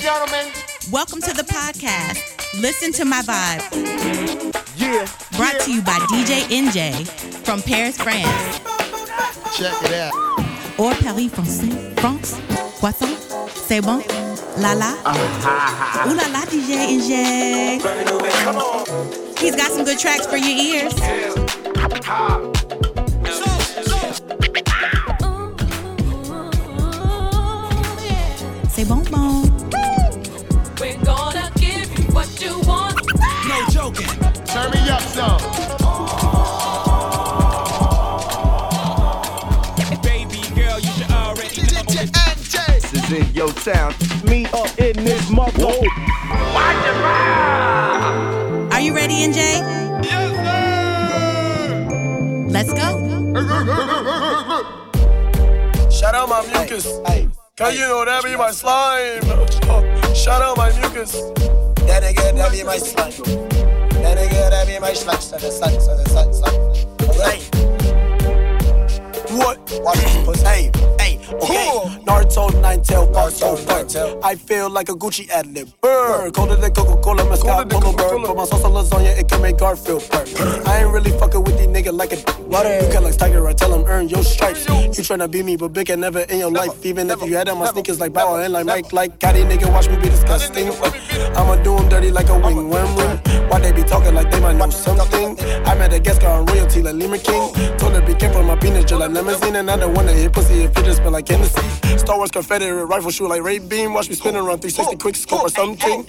gentlemen. Welcome to the podcast. Listen to my vibe. Yeah. Brought yeah. to you by DJ NJ from Paris, France. Check it out. Or Paris, France. France. Poisson. C'est bon. La la. Ah, Ooh la la, DJ NJ. He's got some good tracks for your ears. C'est bon, bon. In your town. Me up in this mother. Are you ready, NJ? Yes, sir. Let's go. Shout out my mucus. Cause you know that be my slime. Shout out my mucus. That nigga, that be my slime. That nigga, that be my. So the so the sun, sun. Alright. What? This pussy. Okay. Cool. Naruto, nine tail, Naruto, Naruto. I feel like a Gucci ad lib. Burr. Colder than Coca Cola, Mescal, Polo Bird. Put my sauce on lasagna, it can make Garfield purr. I ain't really fucking with these niggas like a. Water. You can like Tiger, I tell him earn your stripes. You tryna be me, but big and never in your Never, life. Even never, if you had on my never, sneakers like Bow and like never, Mike, like Caddy, nigga, watch me be disgusting. I'ma do 'em dirty like a wing worm ring. Why they be talking like they might know something? I met a guest on royalty like Lima King. Told her be careful, my penis just like limousine. And I don't wanna hit pussy if it just smell like Hennessy. Star Wars Confederate rifle shoot like Ray Beam. Watch me spin around 360 quick scope or something.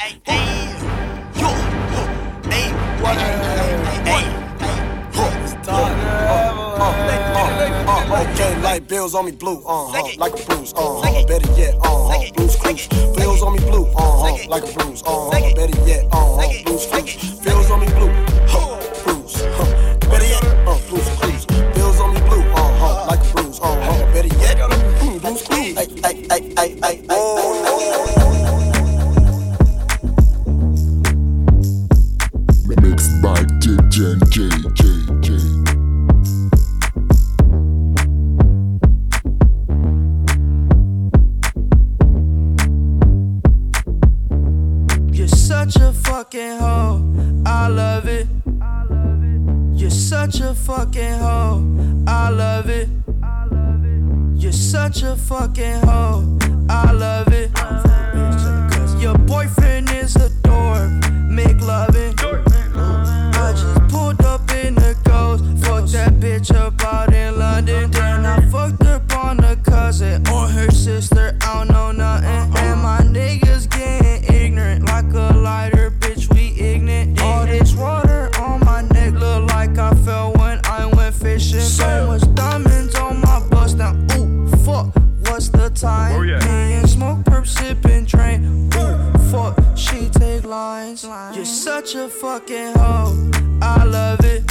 Okay, like bills on me blue, uh huh, like a bruise, uh huh, better yet, uh huh, blues clues. Bills on me blue, uh huh, like a bruise, uh huh, better yet, uh huh, blues clues. Bills on me blue, You're such a fucking hoe. I love it. You're such a fucking hoe. I love it. You're such a fucking hoe. I love it. Your boyfriend is a dork. Make. I bitch up out in London. Then I fucked up on a cousin or her sister. I don't know nothing. And my niggas getting ignorant like a lighter, bitch. We ignorant. All this water on my neck look like I fell when I went fishing. So much diamonds on my bust now. Ooh, fuck. What's the time? Me and smoke, perp, sipping, train. Ooh, fuck. She take lines. You're such a fucking hoe. I love it.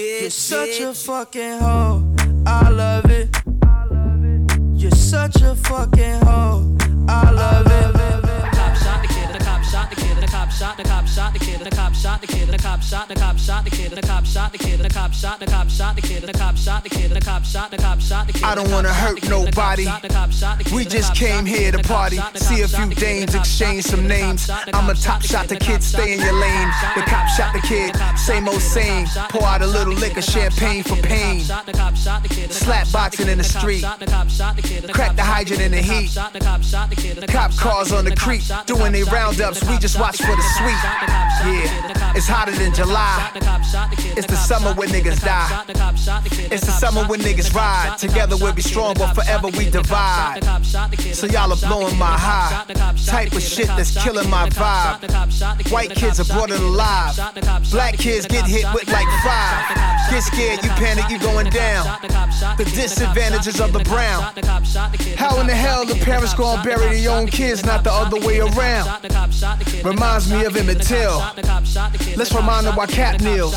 You're such a fucking hoe. I love it. You're such a fucking hoe. I love it. Shot the cop shot the kid, the cop shot the kid, the cop shot the cop shot the kid, the cop shot the kid, the cop shot the cop shot the kid, the cop shot the kid, the cop shot the cop shot the kid. I don't wanna hurt nobody. We just came here to party, see a few dames, exchange some names. I'm a top shot the kid, stay in your lane. The cop shot the kid, same old same. Pour out a little liquor, champagne for pain. Slap boxing in the street. Crack the hydrant in the heat. Cop cars on the creek, doing they roundups. We just watch for the sweet. Yeah, it's hotter than July. It's the summer when niggas die. It's the summer when niggas ride. Together we'll be strong, but forever we divide. So y'all are blowing my high. Type of shit that's killing my vibe. White kids are brought in alive. Black kids get hit with like five. Get scared, you panic, you going down. The disadvantages of the brown. How in the hell the parents gonna bury their own kids, not the other way around? Reminds me of Emmett Till. Let's remind them why Kap kneels.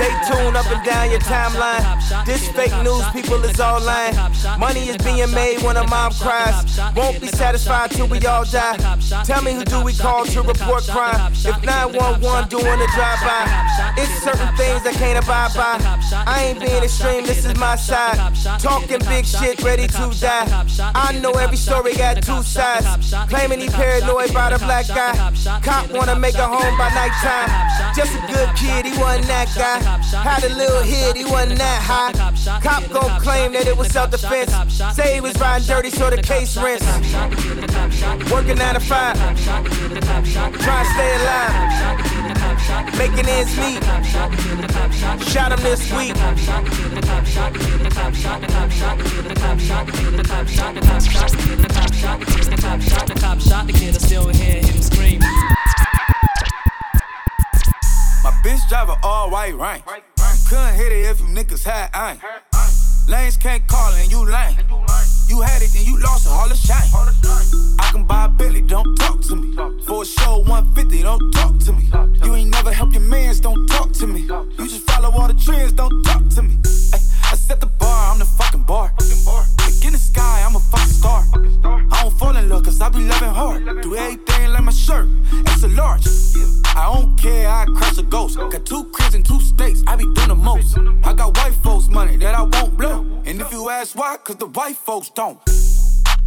Stay tuned up and down your timeline. This fake news, people is all lying. Money is being made when a mom cries. Won't be satisfied till we all die. Tell me who do we call to report crime? If 911 doing a drive-by, it's certain things I can't abide by. I ain't being extreme, this is my side. Talking big shit, ready to die. I know every story got two sides. Claiming he paranoid by the black guy. Cop wanna make a home by nighttime. Just a good kid, he wasn't that guy. Had a little hit, he wasn't that high. Cop gon' claim that it was self defense. Say he was riding dirty, so the case rinse. Working nine to five, trying to stay alive. Making ends meet. Shot him this week. The cop shot the kid, I still hear him scream. Bitch drive a all white rank. Couldn't hit it if you niggas had ain't. Lanes can't call and you lame. You had it and you lost it, all the shame. I can buy a Billy, don't talk to me. For a show 150, don't talk to me. You ain't never help your mans, don't talk to me. You just follow all the trends, don't talk to me. Ay, I set the bar, I'm the fucking bar. Like in the sky, I'm a fucking star. I don't fall in love, cause I be loving hard. Do everything like my shirt, it's a large. I don't care, I crush a ghost. Got two cribs and two states, I be doing the most. I got white folks' money that I won't blow. And if you ask why, cause the white folks don't.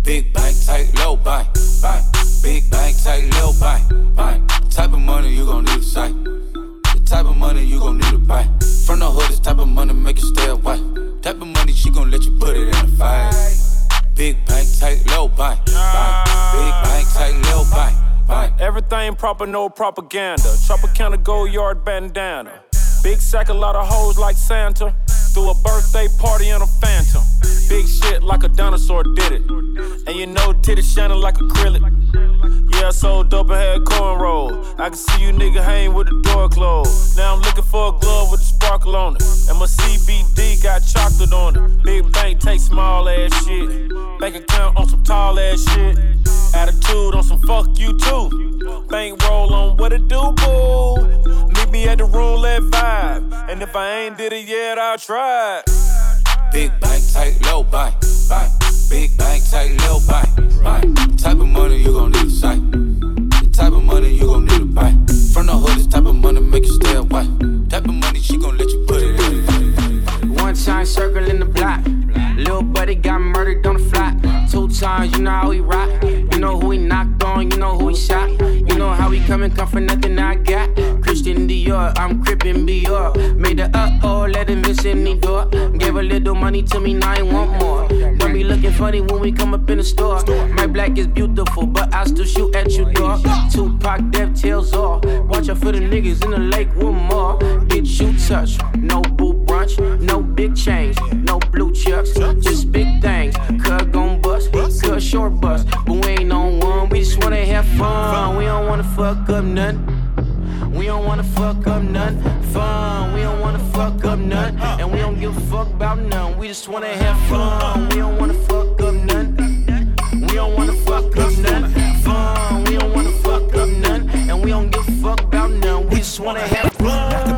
Big bank, tight, low bank, bank. Big bank, tight, low bank, bank. Type of money you gon' need a sight. The type of money you gon' need to buy. From the hood, this type of money make you stay away. Type of money she gon' let you put it in a fight. Big bank, tight, low bank. Big bank, tight, low bank. Everything proper, no propaganda. Tropicana gold yard bandana. Big sack, a lot of hoes like Santa. Threw a birthday party in a phantom. Big shit like a dinosaur did it. And you know, titties shining like acrylic. Yeah, I sold dope and had cornrow. I can see you nigga hang with the door closed. Now I'm looking for a glove with a sparkle on it. And my CBD got chocolate on it. Big bank take small ass shit. Bank account on some tall ass shit. Attitude on some fuck you too. Bank roll on what it do, boo. Meet me at the room roulette vibe. And if I ain't did it yet, I'll try. Big bank, take low bank, bank. Big bank, tight, low bank, bank. Type of money you gon' need a sight. The type of money you gon' need to buy. From the hood, this type of money make you stay away. Type of money she gon' let you put time circling the block. Little buddy got murdered on the flat. Two times, you know how he rock. You know who he knocked on, you know who he shot. You know how he come and come for nothing I got. Christian Dior, I'm crippin' Dior. Made the uh oh, let him miss any door. Gave a little money to me, now I want more. Don't be looking funny when we come up in the store. My black is beautiful, but I still shoot at you, dog. Tupac, dev tails off. Watch out for the niggas in the lake one more. Bitch, you touch. No boo no big change, no blue chucks, just big things. Cuz gon' bust, cuz short bust. But we ain't on one, we just wanna have fun. We don't wanna fuck up nothing. We don't wanna fuck up none fun. We don't wanna fuck up none. And we don't give a fuck about none. We just wanna have fun. We don't wanna fuck up none. We don't wanna fuck up none fun. We don't wanna fuck up none. And we don't give a fuck about none. We just wanna have fun.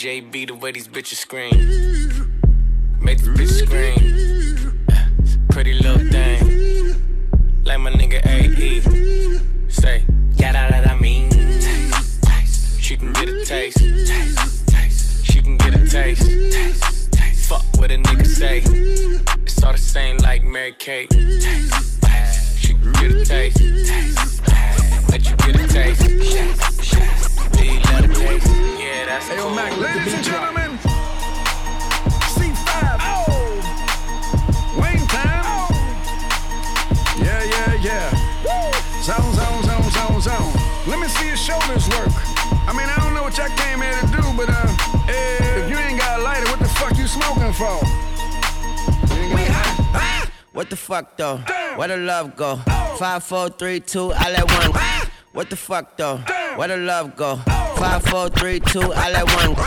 JB, the way these bitches scream. Love go? Five, four, three, two, I let one. What the fuck though? Where the love go? Five, four, three, two, I let one. go.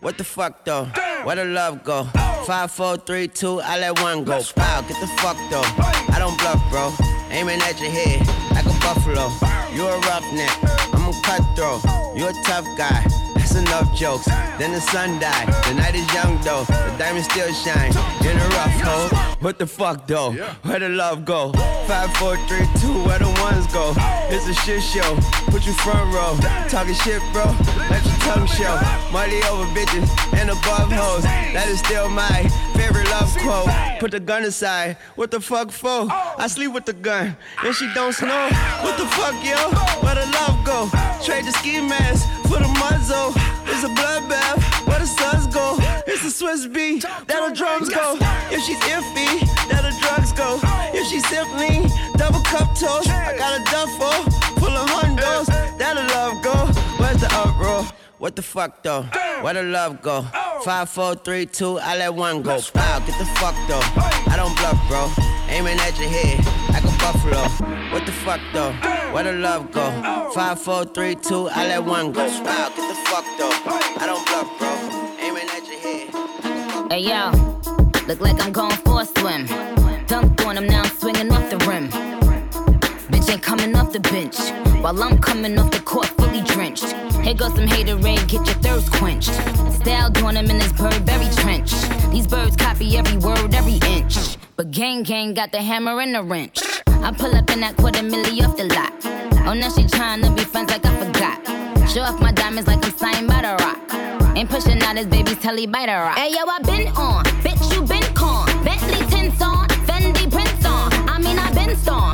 What the fuck though? Where the love go? Five, four, three, two, I let one go. Wow, get the fuck though. I don't bluff, bro. Aiming at your head like a buffalo. You a roughneck, I'm a cutthroat. You a tough guy. That's enough jokes. Then the sun died. The night is young though. The diamond still shine. In a rough hole. What the fuck though? Where the love go? Five, four, three, two. Where the ones go? It's a shit show. Put you front row. Talking shit, bro. Let your tongue show. Money over bitches and above hoes. That is still my favorite love quote. Put the gun aside. What the fuck for? I sleep with the gun. And she don't snow. What the fuck, yo? Where the love go? Trade the ski mask for the muzzle. It's a bloodbath. Where the suns go? It's a Swizz beat. That the drums go. If she's iffy, that the drugs go. If she's simply double cup toast, I got a duffel full of hundos. That the love go. Where's the uproar? What the fuck though? Where the love go? Oh. Five, four, three, two, I let one go. Wow, get the fuck though. I don't bluff, bro. Aiming at your head like a buffalo. What the fuck though? Where the love go? Oh. Five, four, three, two, I let one go. Wow, get the fuck though. I don't bluff, bro. Aiming at your head. Hey yo, look like I'm going for a swim. Dunked on him, now I'm swinging off the rim. Ain't coming off the bench. While I'm coming off the court fully drenched. Here goes some haterade, get your thirst quenched. Style doing him in this Burberry trench. These birds copy every word, every inch. But gang gang got the hammer and the wrench. I pull up in that quarter milli off the lot. Oh, now she tryna be friends like I forgot. Show off my diamonds like I'm signed by the rock. Ain't pushing out his baby's telly by the rock. Hey yo, I been on, bitch you been con. Bentley tints on, Fendi prints on. I mean I been storm,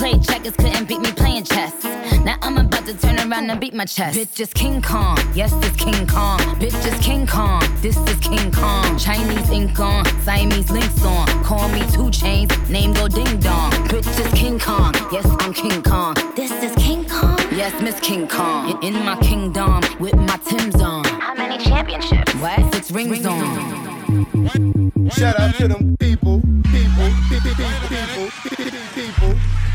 You played checkers, couldn't beat me playing chess. Now I'm about to turn around and beat my chest. Bitch is King Kong, yes, it's King Kong. Bitch is King Kong, this is King Kong. Chinese ink on, Siamese links on. Call me two chains, name go ding dong. Bitch is King Kong, yes, I'm King Kong. This is King Kong, yes, Miss King Kong. In, in my kingdom, with my Tim's on. How many championships? What? Six rings, rings on. on. Shout out to them people, people, people, people, people, people,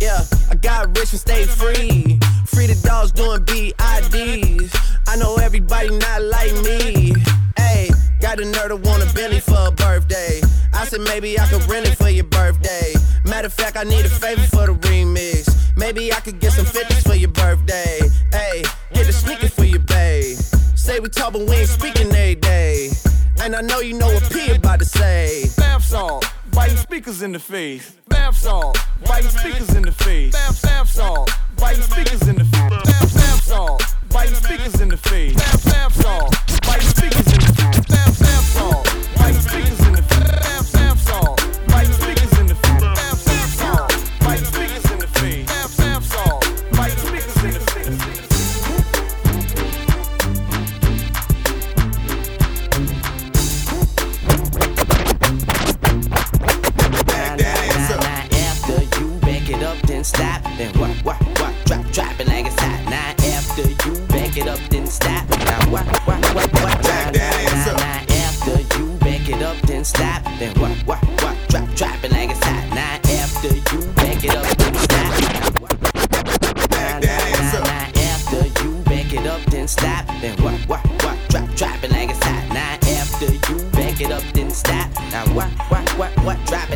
yeah, I got rich and stayed free. Free the dogs doing BIDs. I know everybody not like me. Hey, got a nerd to want a Bentley for a birthday. I said maybe I could rent it for your birthday. Matter of fact, I need a favor for the remix. Maybe I could get some 50s for your birthday. Hey, get a sneaker for your babe. Say we talk, but we ain't speaking every day. And I know you know what P about to say. Bath salt, biting speakers in the face. Bath salt, biting speakers in the face. Bath, bath salt, biting speakers in the face. Bath, bath salt, biting speakers in the face. Bath, bath salt, biting speakers in the face. Bath, bath salt, biting speakers in the face. Stop. Then what, what, what? Drop, drop it like it's hot. Now after you back it up, then stop. Now what, what, what, what? Drop now, now after you back it up, then stop. Then what, what, what? Drop, drop it like it's hot. Now after you back it up, then stop. Now, what, now, now, now after you back it up, then stop. Then what, what, what? Drop, drop it like it's hot. Now after you back it up, then stop. Now what, what, what, what? Drop it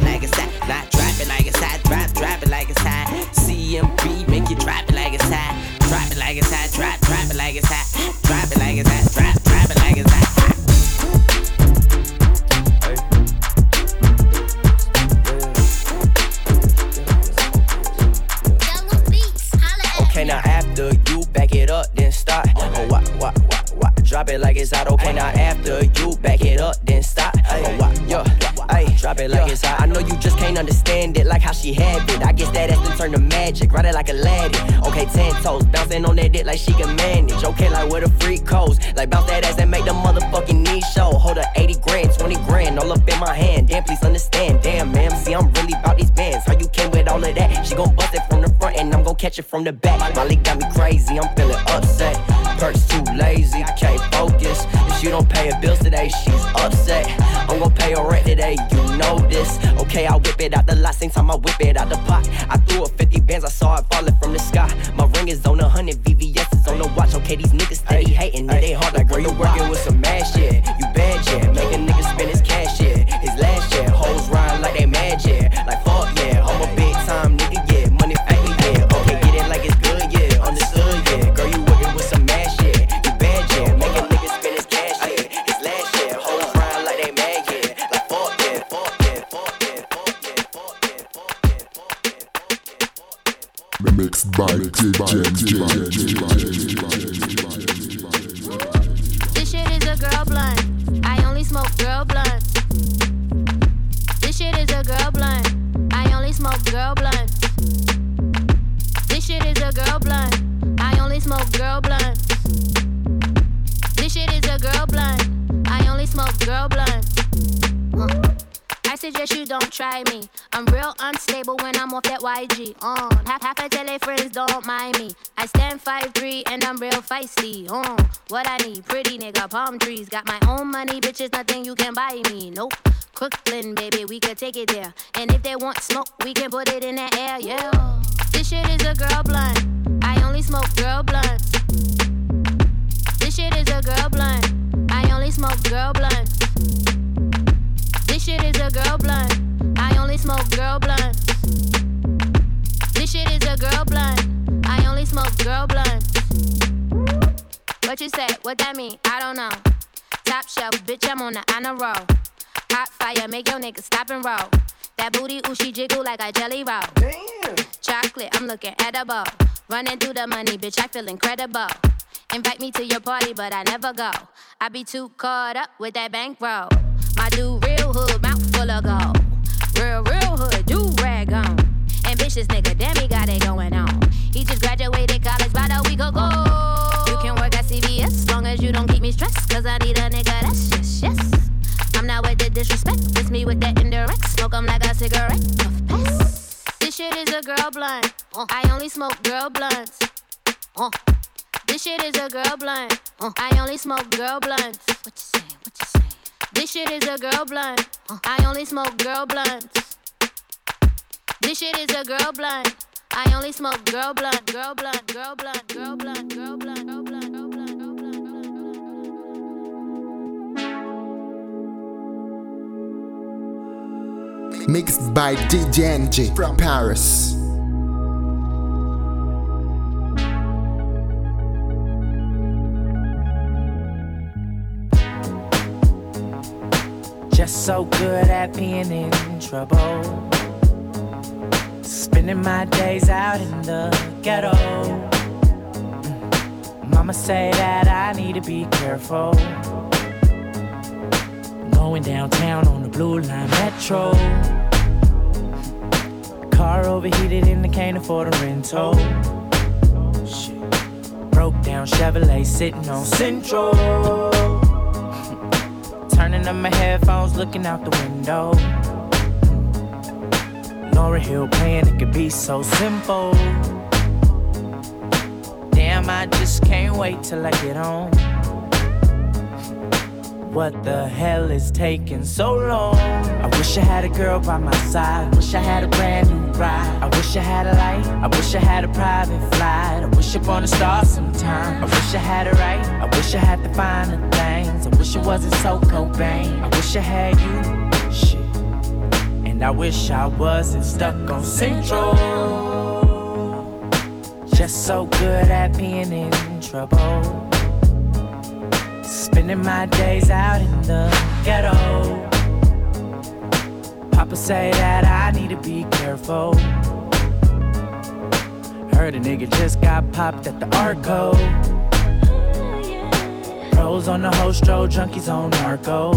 like she can manage. Okay, like where the freak goes, like bounce that ass and make the motherfucking knee show. Hold her 80 grand, 20 grand, all up in my hand. Damn, please understand. Damn, ma'am, see I'm really about these bands. How you came with all of that? She gon' bust it from the front and I'm gon' catch it from the back. Molly got me crazy, I'm feeling upset. Perks too lazy, can't focus. If she don't pay her bills today, she's upset. I'm gon' pay her rent today, you know this. Okay, I whip it out the lot, same time I whip it out Feel incredible. Invite me to your party, but I never go. I be too caught up with that bankroll. My dude, real hood, mouth full of gold. Real, real hood, do rag on. Ambitious nigga, damn, he got it going on. He just graduated college about a week ago. You can work at CVS, long as you don't keep me stressed. Cause I need a nigga that's yes, yes. I'm not with the disrespect, it's me with that indirect. Smoke 'em like a cigarette. Puff pass. This shit is a girl blunt. Uh. I only smoke girl blunts. Uh. Uh. This shit is a girl blunt. Uh, I only smoke girl blunts. What you say? What you say? This shit is a girl blunt. Uh, I only smoke girl blunts. This shit is a girl blunt. I only smoke girl blunt, girl blunt, girl blunt, girl blunt, girl blunt, girl blunt, girl blunt, girl blunt. Mixed by DJ NG from Paris. Just so good at being in trouble. Spending my days out in the ghetto. Mama say that I need to be careful. Going downtown on the blue line metro. Car overheated and I can't afford a rental. Broke down Chevrolet sitting on Central. Turning up my headphones, looking out the window. Lauryn Hill playing, it could be so simple. Damn, I just can't wait till I get home. What the hell is taking so long? I wish I had a girl by my side. Wish I had a brand new ride. I wish I had a light. I wish I had a private flight. I wish upon a star sometime. I wish I had it right. I wish I had the finer things. Wish it wasn't so Cobain. I wish I had you. Shit. And I wish I wasn't stuck on Central. Just so good at being in trouble. Spending my days out in the ghetto. Papa say that I need to be careful. Heard a nigga just got popped at the Arco. Pros on the host, junkies on narcos.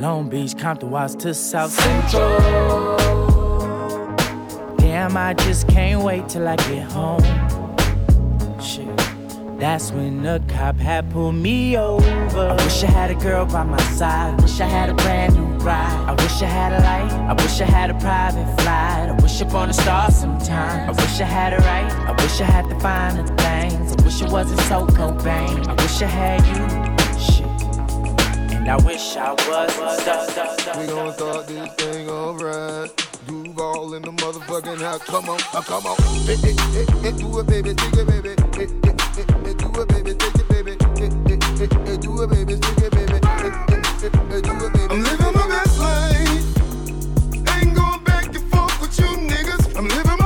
Long Beach, Compton, Watts to South Central. Damn, I just can't wait till I get home. Shit. That's when the cop had pulled me over. I wish I had a girl by my side. Wish I had a brand new ride. I wish I had a light. I wish I had a private flight. I wish upon a star sometime. I wish I had a right. I wish I had the things. I wish it wasn't so Cobain. I wish I had you. Shit. And I wish I was. We gon' start this thing alright. Duval in the motherfucking house. Come on, uh, come on. Hey, hey, hey, hey, do it, baby, take it, baby. Hey, hey, hey, hey, do it, baby, take it, baby. Hey, hey, hey, hey, do it, baby, take it, baby. Hey, hey, hey, hey, do it, baby. I'm living my best life. Ain't going back and forth with you niggas. I'm living my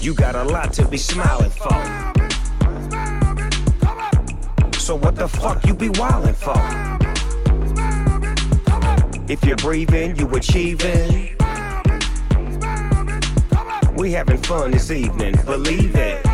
You got a lot to be smiling for. So what the fuck you be wildin' for? If you're breathing, you achieving. We having fun this evening, believe it.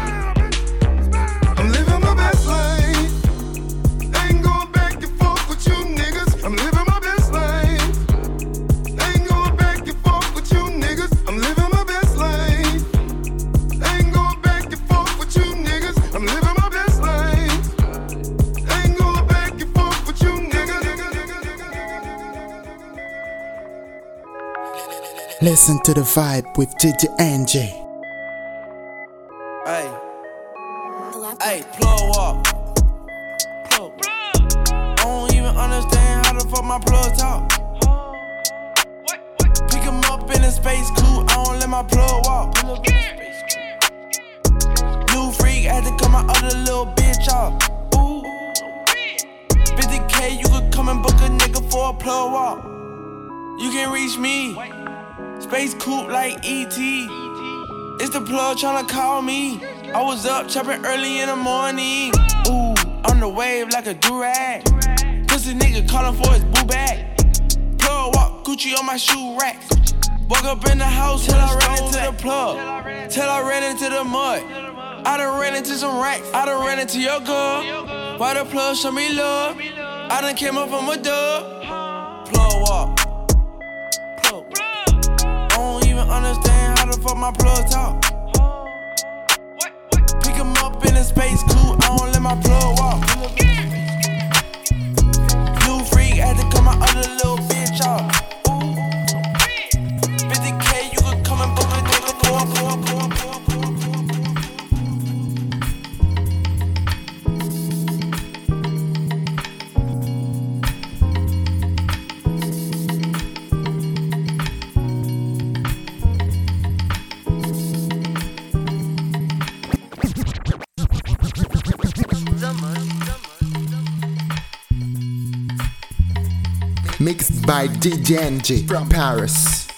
Listen to the vibe with DJ Angie. Plug tryna call me. I was up chopping early in the morning. Ooh, on the wave like a durag. Pussy nigga calling for his boo bag. Plug walk Gucci on my shoe rack. Walk up in the house till I ran into the plug. Till I ran into the mud. I done ran into some racks. I done ran into your girl. Why the plug show me love? I done came up from a dub. Plug walk. Plug. I don't even understand how the fuck my plug talk. In space coupe, I don't let my plug walk. New freak had to cut my other little by DJ Angie from Paris.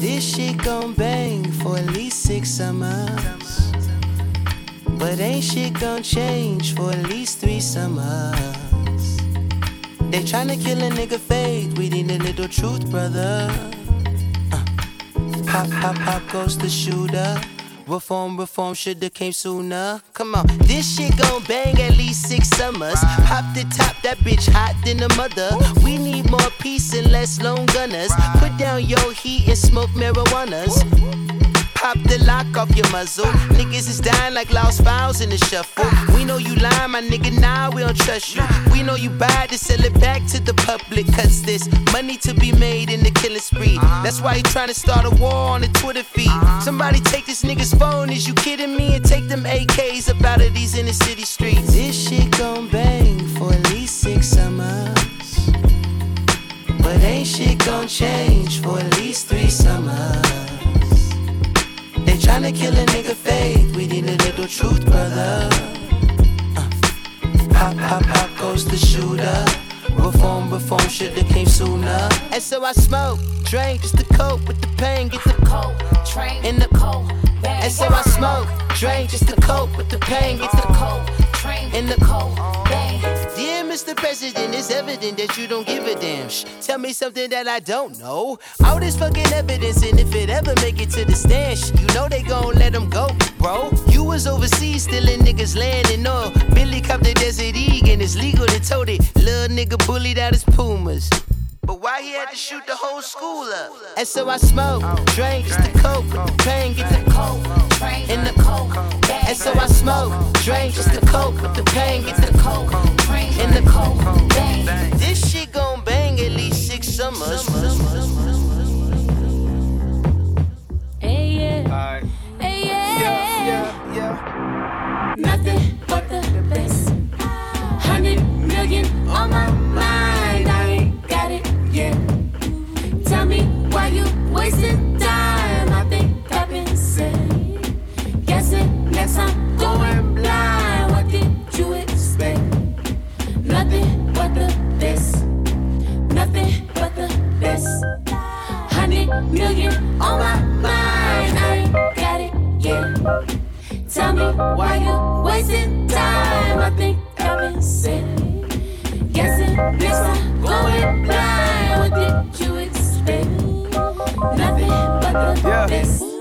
This shit gon' bang for at least six summers. But ain't shit gon' change for at least three summers. They tryna kill a nigga faith, we need a little truth, brother. Uh. Pop, pop, pop goes the shooter. Reform, reform shoulda came sooner. Come on, this shit gon' bang at least six summers. Pop the top, that bitch hot than a mother. We need more peace and less lone gunners. Put down your heat and smoke marijuanas. Pop the lock off your muzzle. Niggas is dying like lost files in the shuffle. We know you lying, my nigga. Now nah, we don't trust you. We know you buy to sell it back to the public. Cause there's money to be made in the killing spree. That's why you trying to start a war on the Twitter feed. Somebody take this nigga's phone. Is you kidding me? And take them AKs up out of these inner city streets. This shit gon' bang for at least six summers. But ain't shit gon' change for at least three summers. They tryna kill a nigga faith. We need a little truth, brother. Uh. Pop, pop, pop goes the shooter. Reform, reform shoulda came sooner. And so I smoke, drink, just the coke with the pain, get the coke, train in the coke. And so I smoke, drink, just to cope with the pain, get the cold train in the cold. Dear Mr. President, it's evident that you don't give a damn. Shh, tell me something that I don't know. All this fucking evidence, and if it ever make it to the stand, shh, you know they gon' let them go, bro. You was overseas stealing niggas land and oil. Billy copped the Desert Eagle, and it's legal to tote it. Little nigga bullied out his Pumas. But why he had to shoot the whole school up? And so I smoke, drink, just the coke, with the pain, get the coke, train in the coke. And so I smoke, drink, just the coke, with the pain, get the coke, train in the coke. Bang. This shit gon' bang at least six summers. Hey, yeah. Hey, yeah. Nothing but the best. Hundred million on my Guessing. Guessing, going blind. What did you expect? Best.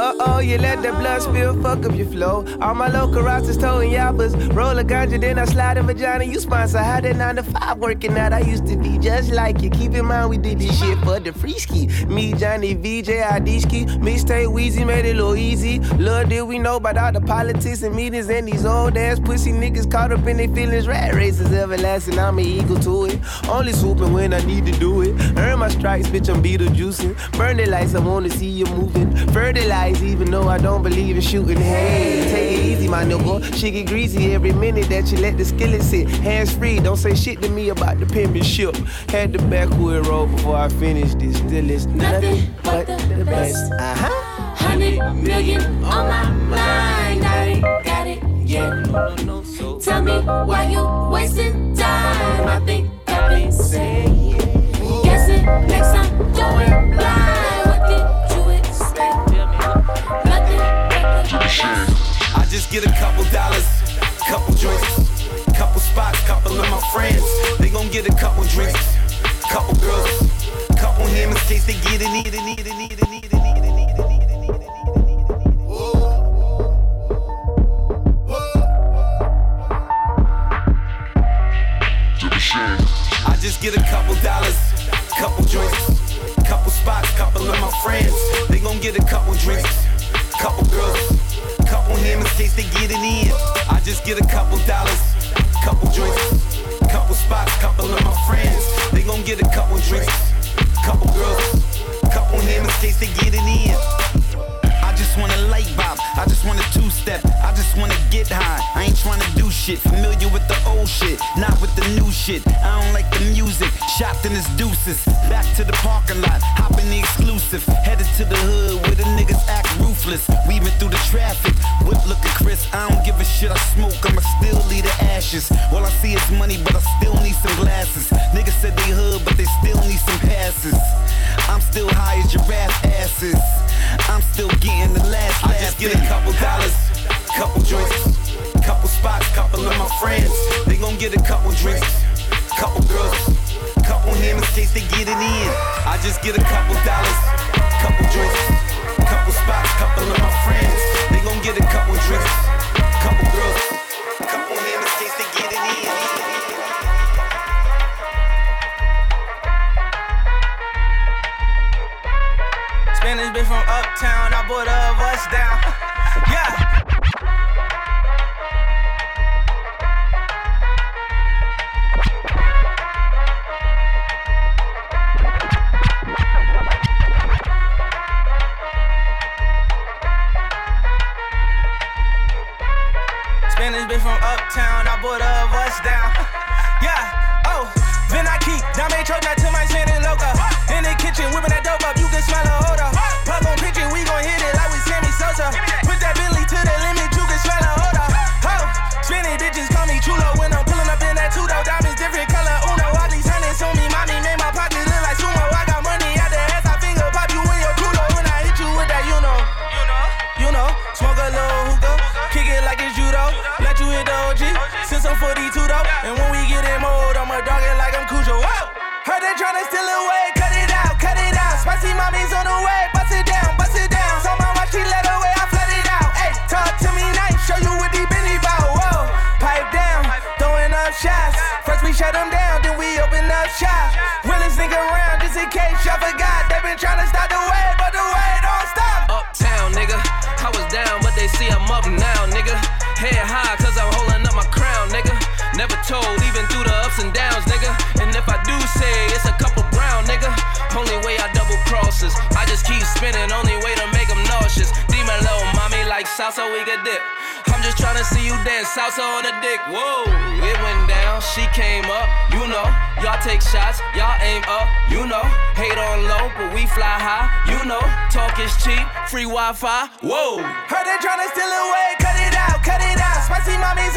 Uh oh, you let the blood spill, fuck up your flow. All my local rosters towing yappers. Roll a ganja, then I slide a vagina. You sponsor, how that 9 to 5 working out. I used to be just like you. Keep in mind, we did this shit for the free ski. Me, Johnny, VJ, Adiski. Mixtape Weezy made it a little easy. Lord, did we know about all the politics and meetings and these old ass pussy niggas caught up in their feelings. Rat races everlasting, I'm an eagle to it. Only swooping when I need to do it. Earn my stripes, bitch, I'm Beetlejuicing. Burn the lights, I wanna see you moving. Fertilize, even though I don't believe in shooting. Hey, take it easy, my nigga. She get greasy every minute that you let the skillet sit. Hands free, don't say shit to me about the penmanship. Had the backwood roll before I finished this. Still it's nothing but the best. Uh huh. Hundred million on my mind, I ain't got it yet. Tell me why you wasting time. I think I've been saying. Guessing next time going blind. I just get a couple dollars, couple drinks, couple spots, couple of my friends. They gon' get a couple drinks, couple girls, couple him in case they get it, need it, need it, need it, need it, need it, need it. Just get a couple dollars, couple drinks, couple spots, couple of my friends. They gon' get a couple drinks, couple girls couple in case they get it in. I just get a couple dollars, couple drinks, couple spots, couple of my friends. They gon' get a couple drinks, couple girls, couple in case they get it in. I just want a light bob, I just want a two step, I just wanna get high. I ain't tryna do shit, familiar with the old shit, not with the new shit. I don't like the music, shopped in his deuces. Back to the parking lot, hop in the exclusive. Headed to the hood where the niggas act ruthless. Weaving through the traffic, whip looking crisp. I don't give a shit, I smoke, I'ma still leave the ashes. All I see is money, but I still need some glasses. Niggas said they hood, but they still need some passes. I'm still high as giraffe asses. I'm still getting the last I just get a couple dollars, couple drinks, couple spots, couple of my friends. They gon' get a couple drinks, couple girls, couple him in case they get it in. I just get a couple dollars, couple drinks, couple spots, couple of my friends. They gon' get a couple drinks, couple girls, Bitch from uptown, I bought a bus down. yeah. Spanish bitch from uptown, I bought a bus down. yeah, oh, then I keep Dame Troja to nigga. And if I do say it's a couple brown, nigga. Only way I double crosses. I just keep spinning, only way to make them nauseous. Demon low, mommy like salsa, we could dip. I'm just tryna see you dance salsa on the dick. Whoa, it went down, she came up, you know. Y'all take shots, y'all aim up, you know. Hate on low, but we fly high, you know. Talk is cheap, free Wi Fi, whoa. Heard they tryna steal away, cut it out, cut it out. Spicy mommy's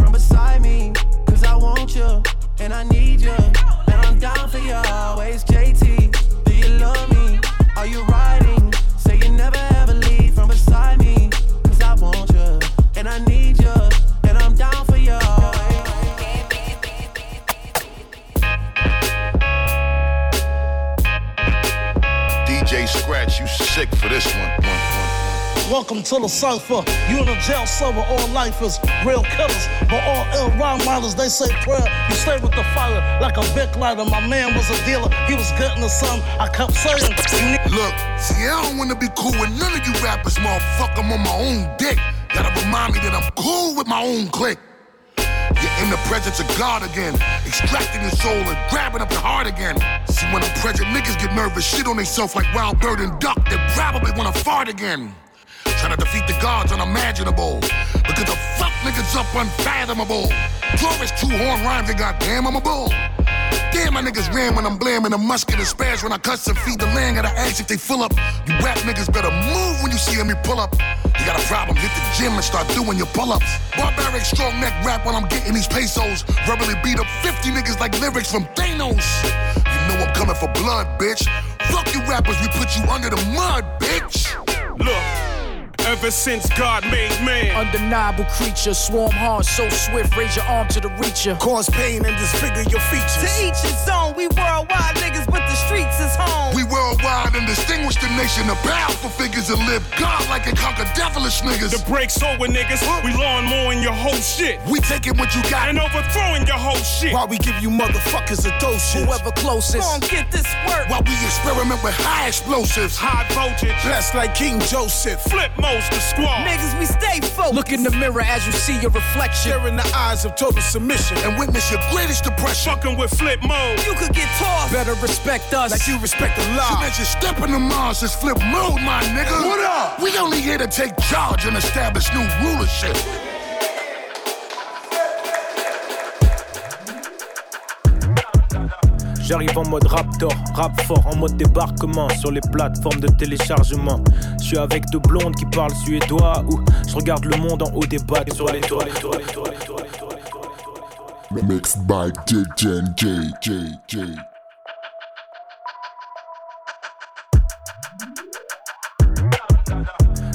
beside me. Cause I want you and I need you. And I'm down for you always, JT. Do you love me? Are you riding? Say you never ever leave from beside me. Cause I want you and I need you. And I'm down for you. DJ Scratch, you sick for this one. Welcome to the cipher. You in a jail cell with all lifers, real killers, but all ill rhyme writers. They say prayer. You stay with the fire like a big lighter. My man was a dealer. He was getting the sun. I kept saying. Look, see, I don't wanna be cool with none of you rappers, motherfucker. I'm on my own dick. Gotta remind me that I'm cool with my own clique. You're in the presence of God again, extracting your soul and grabbing up your heart again. See, when I'm present, niggas get nervous, shit on themselves like wild bird and duck. They probably wanna fart again. Trying to defeat the gods unimaginable. Because the fuck niggas up unfathomable. Glorious two horn rhymes, they goddamn, I'm a bull. Damn, my niggas ram when I'm blamming a musket and spares when I cuss and feed the land. Gotta ask if they full up. You rap niggas better move when you see me pull up. You got a problem, hit the gym and start doing your pull ups. Barbaric strong neck rap while I'm getting these pesos. Verbally beat up 50 niggas like lyrics from Thanos. You know I'm coming for blood, bitch. Fuck you rappers, we put you under the mud, bitch. Look. Ever since God made man, undeniable creature, swarm hard, so swift, raise your arm to the reacher, cause pain and disfigure your features. To each his own, we worldwide niggas, but the streets is home. We worldwide and distinguish the nation of powerful figures that live God like and conquer devilish niggas. the breaks over niggas, we lawn mowing your whole shit We taking what you got and overthrowing your whole shit. While we give you motherfuckers a dose, whoever closest. Gon' get this work. while we experiment with high explosives. High voltage, blessed like King Joseph. flip the squad. Niggas, we stay focused. Look in the mirror as you see your reflection. Share in the eyes of total submission. And witness your greatest depression. Fucking with flip mode. You could get tossed. Better respect us. Like you respect the law. you step in the Mars, just flip mode, my nigga. What up? We only here to take charge and establish new rulership. J'arrive en mode raptor, rap fort, en mode débarquement sur les plateformes de téléchargement. Je suis avec deux blondes qui parlent suédois ou je regarde le monde en haut des bacs sur les toits. les toits, les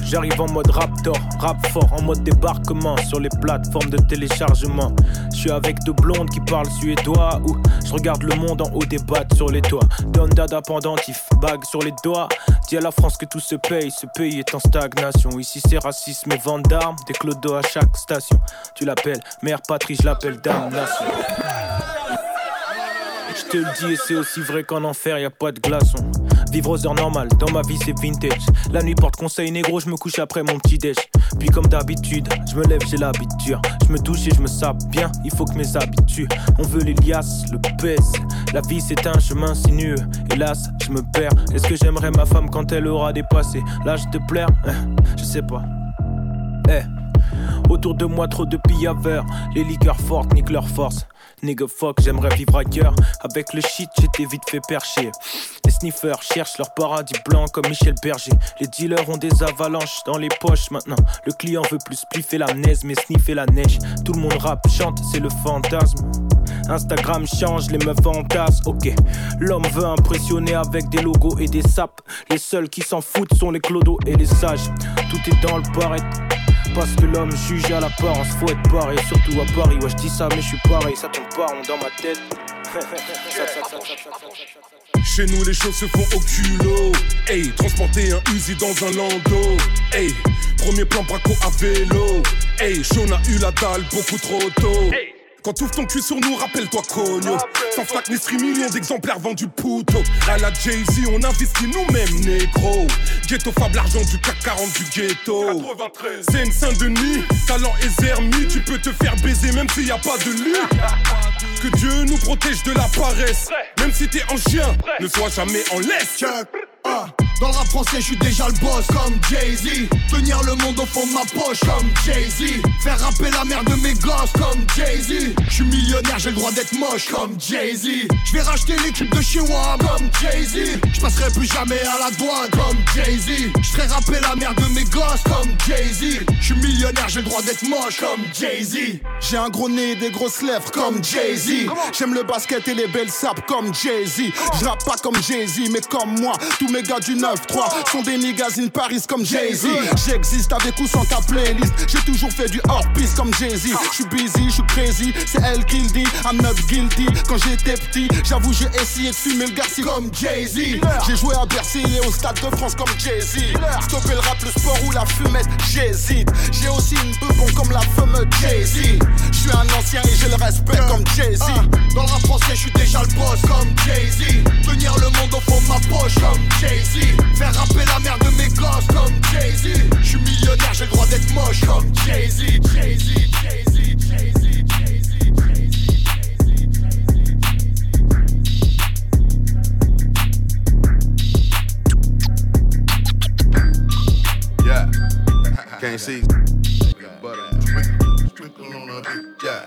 J'arrive en mode raptor, rap fort, en mode débarquement sur les plateformes de téléchargement. Je suis avec deux blondes qui parlent suédois ou je regarde le monde en haut des battes sur les toits. Don dada pendentif, bague sur les doigts. Dis à la France que tout se paye, ce pays est en stagnation. Ici c'est racisme et vente d'armes, des clodos à chaque station. Tu l'appelles mère patrie, je l'appelle damnation. Je te le dis et c'est aussi vrai qu'en enfer y a pas de glaçon. Vivre aux heures normales, dans ma vie c'est vintage. La nuit porte conseil négro, je me couche après mon petit déj. Puis comme d'habitude, je me lève, j'ai l'habitude. Je me douche et je me sape bien, il faut que mes habitudes. On veut les le pèse. La vie c'est un chemin sinueux. Hélas, je me perds. Est-ce que j'aimerais ma femme quand elle aura dépassé l'âge de plaire? Hein, Je sais pas. Eh. Autour de moi trop de pillaveurs Les liqueurs fortes niquent leur force Nigga fuck j'aimerais vivre ailleurs Avec le shit j'étais vite fait percher Les sniffers cherchent leur paradis blanc comme Michel Berger. Les dealers ont des avalanches dans les poches maintenant. Le client veut plus spliffer la neige mais sniffer la neige. Tout le monde rappe, chante, c'est le fantasme. Instagram change, les meufs fantasment, ok. L'homme veut impressionner avec des logos et des sapes. Les seuls qui s'en foutent sont les clodos et les sages. Tout est dans le paraître parce que l'homme juge à l'apparence, faut être pareil, surtout à Paris. Ouais, je dis ça, mais je suis pareil, ça tombe pas rond dans ma tête. Chez nous, les choses se font au culot. Hey, transporter un Uzi dans un landau. Hey, premier plan braco à vélo. Hey, Sean a eu la dalle beaucoup trop tôt. Quand t'ouvres ton cul sur nous, rappelle-toi Cogno. Sans flac ni stream, millions d'exemplaires vendus puto. À la Jay-Z, on investit nous-mêmes, négro. Ghetto fab, l'argent du CAC 40 du ghetto. C'est une Saint-Denis, talent et zermi. Tu peux te faire baiser même s'il y a pas de lit. Que Dieu nous protège de la paresse. Même si t'es en chien, ne sois jamais en laisse. Ah, Dans le rap français, je suis déjà le boss comme Jay-Z. Tenir le monde au fond de ma poche comme Jay-Z. Faire rapper la mère de mes gosses comme Jay-Z. Je suis millionnaire, j'ai le droit d'être moche comme Jay-Z. Je vais racheter l'équipe de chez Wam comme Jay-Z. Je passerai plus jamais à la douane comme Jay-Z. Je ferai rapper la mère de mes gosses comme Jay-Z. Je suis millionnaire, j'ai le droit d'être moche comme Jay-Z. J'ai un gros nez et des grosses lèvres comme Jay-Z. J'aime le basket et les belles sapes comme Jay-Z. Je rappe pas comme Jay-Z, mais comme moi. Tous mes gars du 9-3 sont des niggas in Paris comme Jay-Z. J'existe avec ou sans ta playlist. J'ai toujours fait du hors-piste comme Jay-Z. Je suis busy, je suis crazy. C'est elle qui le dit. I'm not guilty. Quand j'étais petit, j'avoue, j'ai essayé de fumer le garci comme Jay-Z. J'ai joué à Bercy et au Stade de France comme Jay-Z. Stopper le rap, le sport ou la fumette, j'hésite. J'ai aussi une bebon comme la fameuse Jay-Z. Je suis un ancien et j'ai le respect comme Jay-Z. Dans le rap français, je suis déjà le boss comme Jay-Z. Tenir le monde au fond de ma poche comme Jay-Z. Faire rapper la mère de mes gosses comme Jay-Z. Je suis millionnaire, j'ai le droit d'être moche comme Jay-Z. Jay-Z, Jay-Z, Jay-Z. Yeah. Can't see. But uh, twinkle on a big yeah.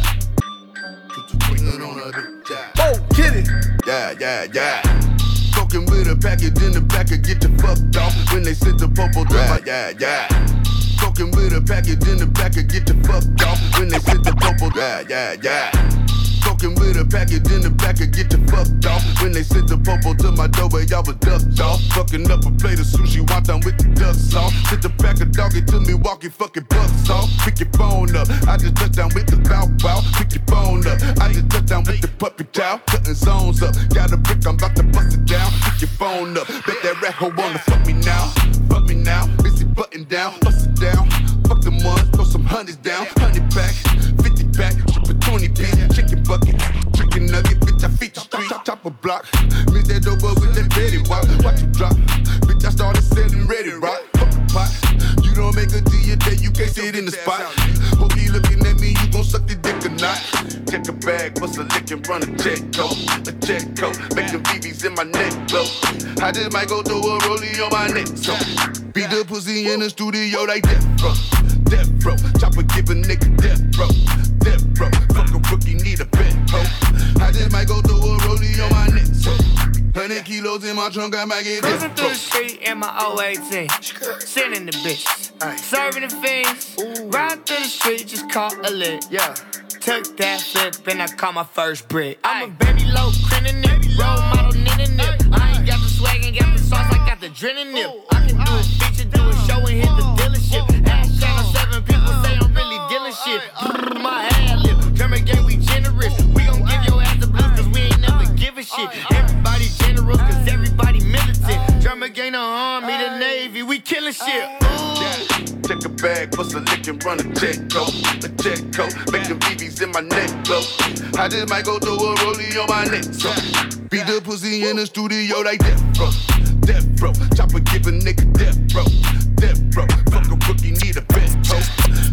Twinkle on a big yeah. Oh, get it. Yeah, yeah, yeah. Talking with a package in the back and get the fucked off when they sent the popo down. Yeah, yeah, yeah. Talking with a package in the back and get the fucked off when they sent the popo down. Yeah, yeah, yeah. Talking with a package in the back and get you fucked off when they sent the popo to my door where y'all was ducked off. Fucking up a plate of sushi wonton with the duck sauce. Sent the pack of doggy to me walking fucking bucks off. Pick your phone up. I just touched down with the bow bow. Pick your phone up. I just touched down with the puppy chow. Cutting zones up. Got a brick, I'm about to bust it down. Pick your phone up. Bet that rat hoe wanna fuck me now. Fuck me now. Busy button down. Bust it down. Fuck them ones. Throw some hundreds down. Hundred pack. Street. Chop a block. Miss that over with that Betty Watch. Watch you drop. Bitch, I started selling ready rock. Fuck the pot. You don't make a deal day. You can't sit in the spot. Hope you looking at me. You gon' suck the dick or not. Check a bag. Bust a lick and run a check code. A check code. Make them BBs in my neck blow. I just might go throw a rollie on my neck. So beat the pussy in the studio like death bro. Death bro. Chopper give a nigga death bro. Death bro. Fuck a rookie, need a. Just might go throw a rollie on my neck. 100 kilos in my trunk, I might get Cruising through the street in my 018. Sending the bitch, Serving the fiends. Riding through the street, just caught a lick. Yeah. Took that flip and I caught my first brick. I'm a baby low, grinning nip. Role model, nitting nip. I ain't got the swag, ain't got the sauce, I got the drilling nip. I can do a feature, do a show and hit the dealership. Ask Channel 7, people say I'm really dealing shit. My ad lib. German gang, we generous. Ain't never giving shit. Oh, everybody generous, cause oh, everybody militant. Oh, German gang, the army, the navy, we killing shit. Check a bag, bust a lick and run a check code. A check code, make them BBs in my neck blow. I just might go throw a rollie on my neck. So beat the pussy in the studio like death bro. Death bro, chopper give a nigga death bro. Death bro, fuck a rookie, need a bet ho.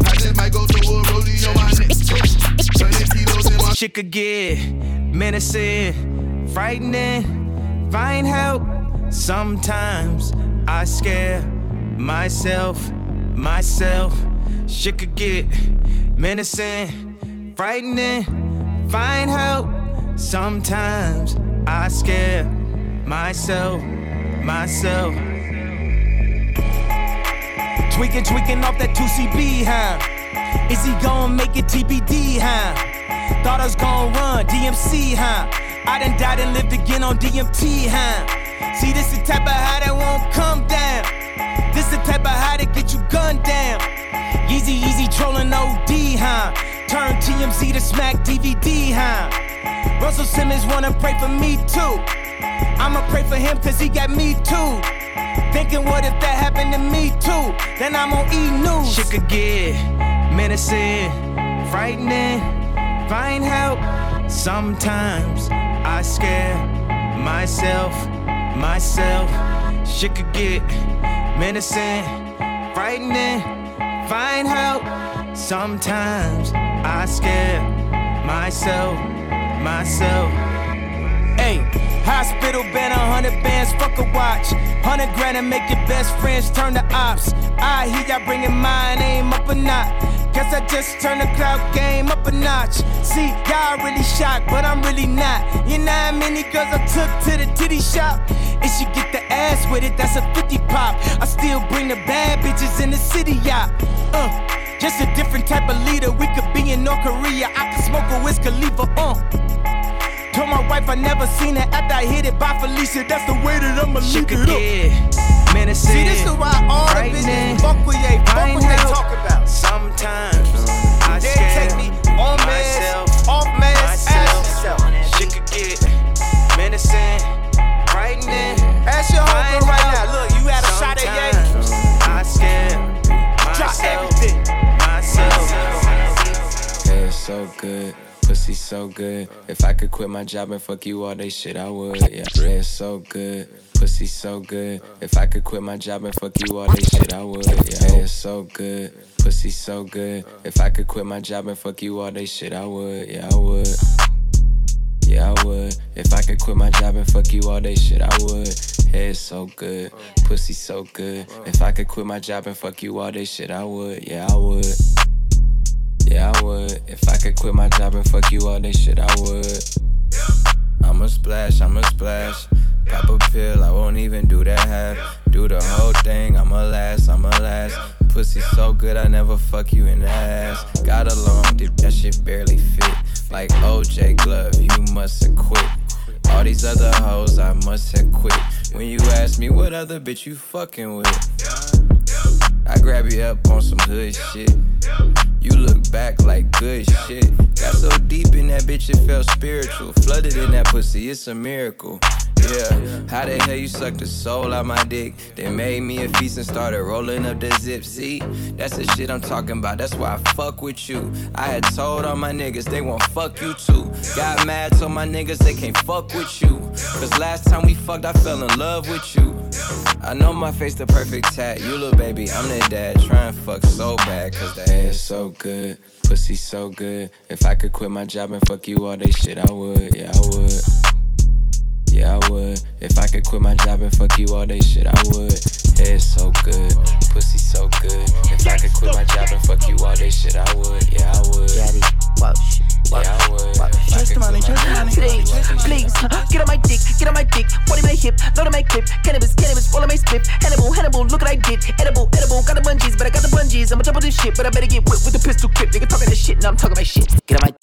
I just might go throw a rollie on my neck. So 100 kilos in my Shit could get menacing, frightening, find help. Sometimes I scare myself, myself. Shit could get menacing, frightening, find help. Sometimes I scare myself, myself. Tweaking, tweaking off that 2CB, huh? Is he gonna make it TBD, huh? Thought I was gonna run DMC, huh? I done died and lived again on DMT, huh? See, this the type of high that won't come down. This the type of high that get you gunned down. Easy, easy trolling OD, huh? Turn TMZ to smack DVD, huh? Russell Simmons wanna pray for me too. I'ma pray for him cause he got me too. Thinking what if that happened to me too? Then I'm on E News. Shit could get menacing, frightening, find help. Sometimes I scare myself, myself. Shit could get menacing, frightening, find help. Sometimes I scare myself, myself. Hey, hospital been a hundred bands, fuck a watch. Hundred grand and make your best friends turn to ops. I hear y'all bringing mine aim up a knot. Guess I just turned the crowd game up a notch. See, y'all really shocked, but I'm really not. You know how many girls I took to the titty shop? If she get the ass with it, that's a 50 pop. I still bring the bad bitches in the city, yeah. Uh, just a different type of leader. We could be in North Korea. I could smoke a Wiz Khalifa, uh. Told my wife I never seen her after I hit it by Felicia. That's the way that I'ma leave it up. Menacing, See, this is why all the bitches fuck with they, fuck what they talk about. Sometimes I They scare take me on meds, myself, off meds, ask myself. yourself. Shit could get menacing, frightening. Ask your homegirl Find right now. Look, you had a shot at Ye. I scare Drop everything. myself. Yeah, it's so good. Pussy so good. If I could quit my job and fuck you all day shit, I would. Yeah, it's so good. Pussy so good. If I could quit my job and fuck you all day shit, I would. Yeah, it's so good. Pussy so good. If I could quit my job and fuck you all day shit, I would. Yeah, I would. Yeah, I would. If I could quit my job and fuck you all day shit, I would. Head so good. Pussy so good. If I could quit my job and fuck you all day shit, I would. Yeah, I would. Yeah, I would. If I could quit my job and fuck you all day shit, I would. I'ma splash, I'ma splash. Pop a pill, I won't even do that half. Do the whole thing, I'ma last, I'ma last. Pussy so good, I never fuck you in the ass. Got a long dick, that shit barely fit. Like OJ Glove, you must have quit. All these other hoes, I must have quit. When you ask me what other bitch you fucking with, I grab you up on some hood shit. You look back like good shit. Got so deep in that bitch, it felt spiritual. Flooded in that pussy, it's a miracle. Yeah, how the hell you sucked the soul out my dick? They made me a feast and started rolling up the zip. See, that's the shit I'm talking about. That's why I fuck with you. I had told all my niggas they won't fuck you too. Got mad, told my niggas they can't fuck with you. Cause last time we fucked, I fell in love with you. I know my face the perfect tat. You little baby, I'm the dad. Try and fuck so bad, cause the ass so good. Pussy so good. If I could quit my job and fuck you all day shit, I would. Yeah, I would. Yeah, I would. If I could quit my job and fuck you all day shit, I would. Head so good. Pussy so good. If I could quit my job and fuck you all day shit, I would. Yeah, I would. Daddy, wow, Yeah, I would. If I Chase the money, quit the money. job and fuck you all day Please, please, get on my dick, get on my dick. Body my hip, load on my clip. Cannabis, cannabis, roll on my split. Hannibal, Hannibal, look what I did. Edible, edible, got the bungees, but I got the bungees. I'ma double this shit, but I better get whipped with the pistol grip. Nigga talking this shit, and I'm talking my shit. Get on my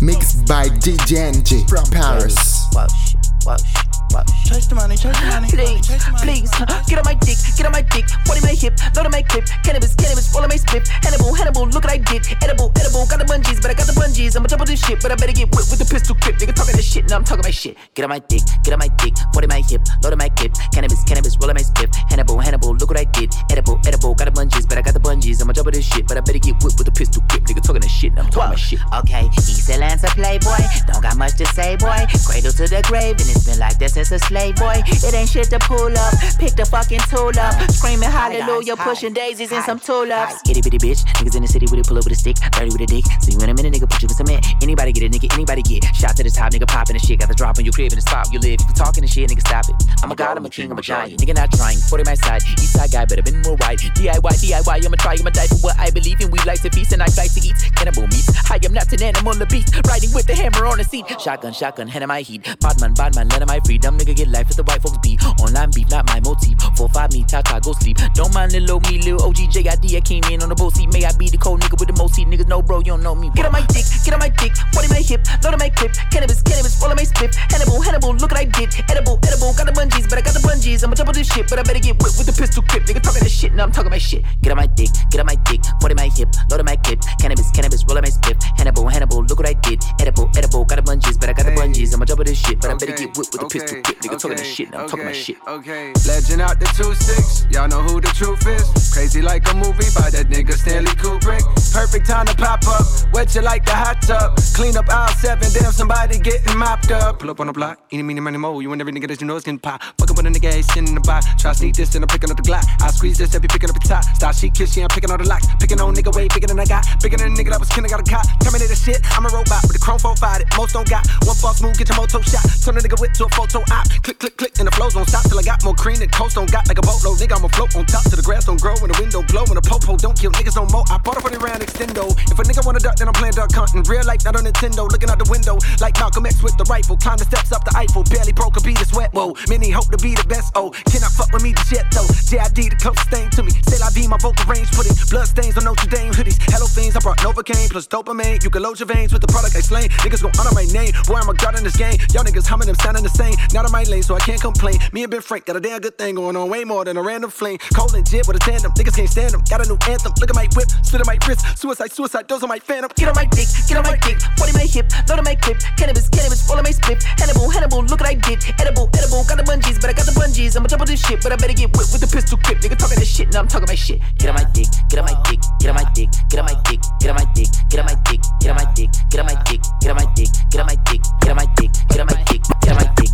Mixed by DJNG from Paris. Wow, shit, wow, shit. Wow. Chase the money, chase the money. Please, please, get on my dick, get on my dick. Body my hip, load on my clip. Cannabis, cannabis, roll on my split. Hannibal, Hannibal, look what I did. Edible, edible, got the bungees, but I got the bungees. I'ma double this shit, but I better get whipped with the pistol grip. Nigga talking this shit, and I'm talking my shit. Get on my dick, get on my dick. Body my hip, load on my clip. Cannabis, cannabis, roll on my split. Hannibal, Hannibal, look what I did. Edible, edible, got the bungees, but I got the bungees. I'ma double this shit, but I better get whipped with the pistol grip. Nigga talking this shit, and I'm talking my shit. Okay, East Atlanta playboy, don't got much to say, boy. Cradle to the grave, and it's been like that since a slave boy. It ain't shit to pull up, pick the fucking tool up, screaming hallelujah, pushing daisies and some tulips. Itty bitty bitch, niggas in the city with it, pull up with a stick, dirty with a dick. See you in a minute, nigga, put you in cement. Anybody get it, nigga, anybody get. Shot to the top, nigga, popping the shit. Got the drop on your crib in the spot you live. You talking the shit, nigga, stop it. I'm a god, I'm a king, I'm a giant. Nigga, not trying. 40 my side, east side guy, better been more right. DIY, DIY, I'ma try, I'ma die for what I believe in. We like to feast and I like to eat cannibal meats. I am not an animal, a beast. Riding with the hammer on the seat. Shotgun, shotgun, hand in my heat. Badman, badman, let my freedom. Nigga get life if the white folks beat. Online beef, not my motif. Four, five, me, Tata, go sleep. Don't mind little me, little OG, JID, I came in on the boat seat. May I be the cold nigga with the most seat. Niggas know, bro, you don't know me. Get on my dick, get on my dick. 40 my hip, load on my clip. Cannabis, cannabis, all on my split. Hannibal, Hannibal, look what I did. Edible, edible, got the bungees, but I got the bungees. I'ma double this shit, but I better get whipped with the pistol grip. Nigga talking this shit, now I'm talking my shit. Get on my dick, get on my dick. 40 my hip, load on my clip. Cannabis, cannabis, roll on my split. Hannibal, Hannibal, look what I did. Edible, edible, got the bungees, but I got the bungees. I'ma double this shit, but I better get whipped with the pistol grip. Nigga talking this shit, now I'm talking my shit. Okay, legend out the 2-6, y'all know who the truth is. Crazy like a movie by that nigga Stanley Kubrick. Perfect time to pop up, wet you like the hot tub. Clean up aisle 7, damn somebody getting mopped up. Pull up on the block, eeny, meeny, money, mo. You and every nigga that you know is getting pop. Fucking with a nigga, ain't sitting in the box. Try to sneak this, then I'm picking up the Glock. I squeeze this, I be picking up the top. Start she kiss, she, I'm picking all the locks. Picking on nigga way bigger than I got. Bigger than a nigga that was I got a cop. Terminator shit, I'm a robot with the chrome phone fight it. Most don't got one false move, get your moto shot. Turn a nigga whip to a photo op. Click, click, click, and the flows don't stop till I got more cream than coast don't got like a boatload. Nigga, I'ma float on top till the grass don't grow and the wind don't blow and the popo don't kill niggas no more. I bought a 40 round extendo. If a nigga wanna duck, then I'm playing duck hunting. Real life, not on Nintendo. Looking out the window like Malcolm X with the rifle. Climb the steps up the Eiffel. Barely broke a beat, it's wet. Whoa, many hope to be the best. Oh, cannot fuck with me, the shit though. JID, the closest thing to me. Still, I be my vocal range. Put it blood stains on Notre Dame hoodies. Hello, fiends, I brought Novocaine plus dopamine. You can load your veins with the product I slain. Niggas gon' honor my name. Boy, I'm a god in this game. Y'all niggas humming them sounding the same. Not on my lane, so I can't complain. Me and Ben Frank got a damn good thing going on. Way more than a random flame. Cold and JID with a tandem. Niggas can't stand them. Got a new anthem. Look at my whip. Spit on my wrist. Suicide, suicide. Those are my phantom. Get on my dick, get on my dick. 40 my hip, load on my clip. Cannabis, cannabis, roll on my split. Hannibal, Hannibal, look what I did. Edible, edible, got the bungees, but I got the bungees. I'ma double this shit, but I better get whipped with the pistol grip. Nigga talking this shit, now I'm talking my shit. On get on my dick, get on my dick, get on my dick, get on my dick, get on my dick, get on my dick, get on my dick, get on my dick, get on my dick, get on my dick, get on my dick, get on my dick, get on my dick, get on my dick,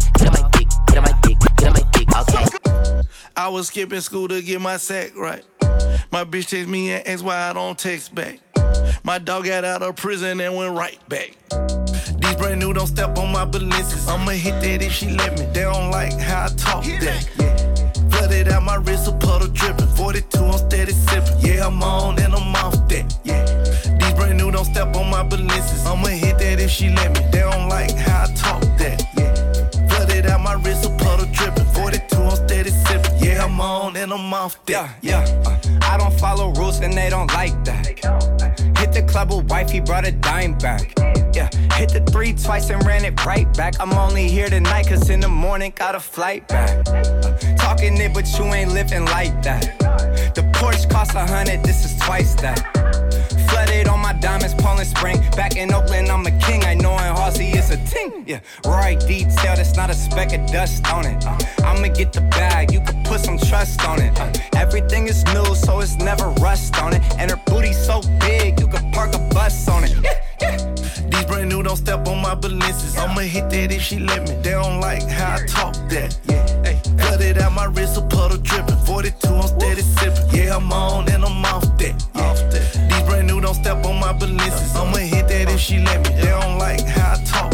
get on my dick. Okay. I was skipping school to get my sack right. My bitch text me and asked why I don't text back. My dog got out of prison and went right back. These brand new don't step on my balances. I'ma hit that if she let me. They don't like how I talk that. Yeah. Flooded out my wrist, a puddle dripping. 42, I'm steady sipping. Yeah, I'm on and I'm off that. Yeah. These brand new don't step on my balances. I'ma hit that if she let me. They don't like how I talk that. I'm on and I'm off that. Yeah, yeah. Uh, I don't follow rules and they don't like that. Hit the club with wife, he brought a dime back. Yeah, hit the three twice and ran it right back. I'm only here tonight, cause in the morning got a flight back. Uh, talking it, but you ain't living like that. The Porsche costs a hundred, this is twice that. Flooded on my diamonds, Poland Spring. Back in Oakland, I'm a king. I know in Halsey it's a ting. Yeah, right detail, that's not a speck of dust on it. Uh, I'ma get the bag, you can put some trust on it. Uh, everything is new, so it's never rust on it. And her booty's so big, you can park a bus on it. Yeah, yeah. These brand new don't step on my balances. I'ma hit that if she let me. They don't like how I talk that. Yeah, hey, it out my wrist, a puddle dripping. 42, I'm steady sipping. Yeah, I'm on and I'm off that. Off that. Brand new don't step on my balances. I'ma hit that if she let me. They don't like how I talk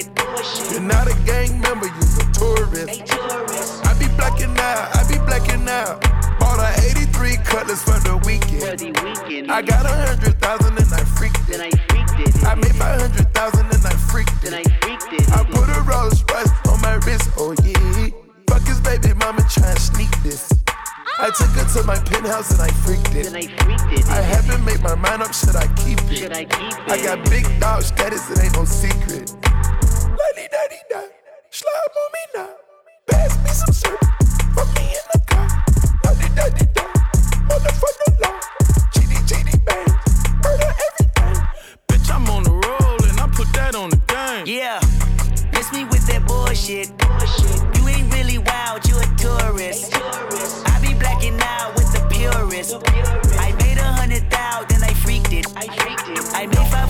it. You're not a gang member, you're a tourist. tourist. I be blacking out, I be blacking out. Bought a 83 cutlass for the weekend. For the weekend I got a hundred thousand and I freaked it. I freaked it. I made my hundred thousand and I freaked it. I freaked it. I put a Rolls Royce on my wrist, oh yeah. Fuck his baby mama trying to sneak this. I took her to my penthouse and I freaked it. I, freaked it. I haven't made my mind up, should I keep it? Should I keep it? I got big dog status, it ain't no secret. Lady daddy da, slide on me now. Pass me some syrup, put me in the car. Daddy daddy da, motherfucker law. GD GD bang, murder everything. Bitch, I'm on the roll and I put that on the game. Yeah, miss me with that bullshit. You ain't really wild, you a tourist. I be blacking out with the purist. I made a hundred thou, then I freaked it. I made five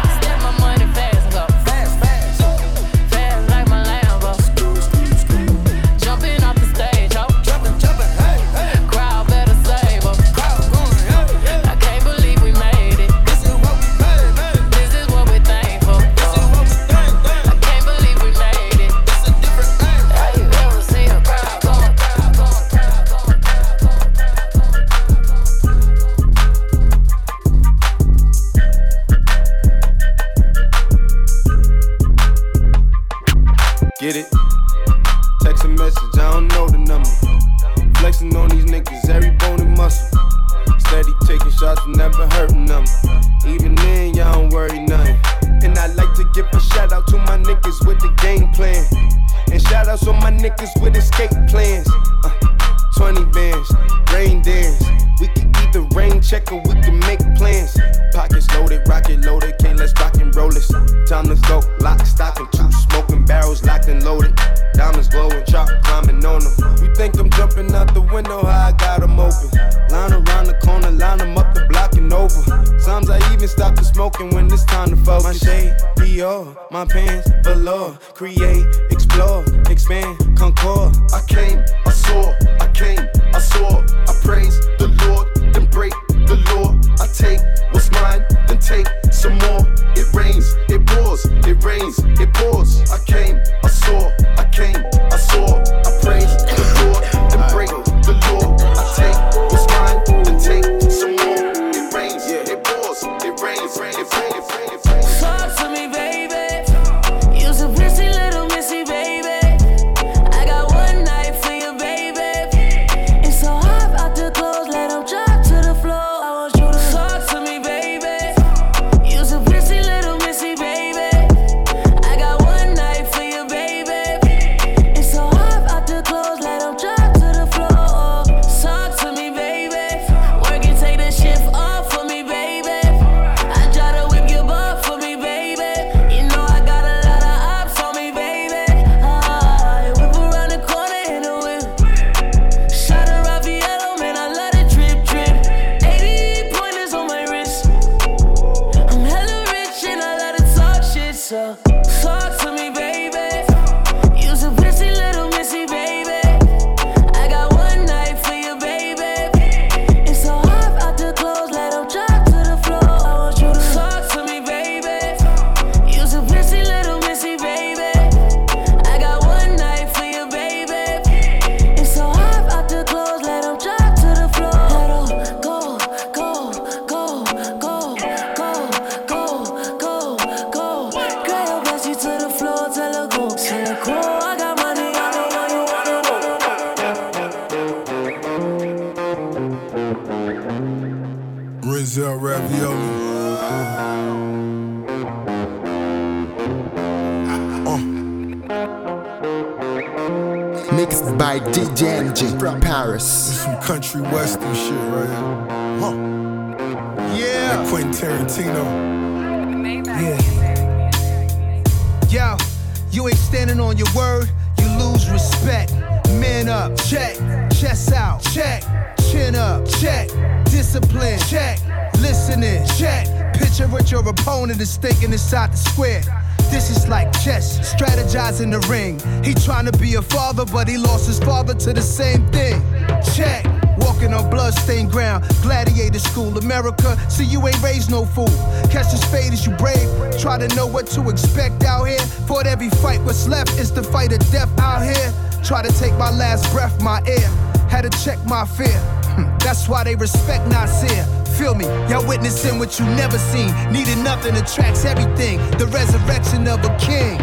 Fight, what's left is the fight of death out here. Try to take my last breath, my air. Had to check my fear. Hmm, That's why they respect Nasir. Feel me, y'all witnessing what you never seen. Needing nothing attracts everything. The resurrection of a king.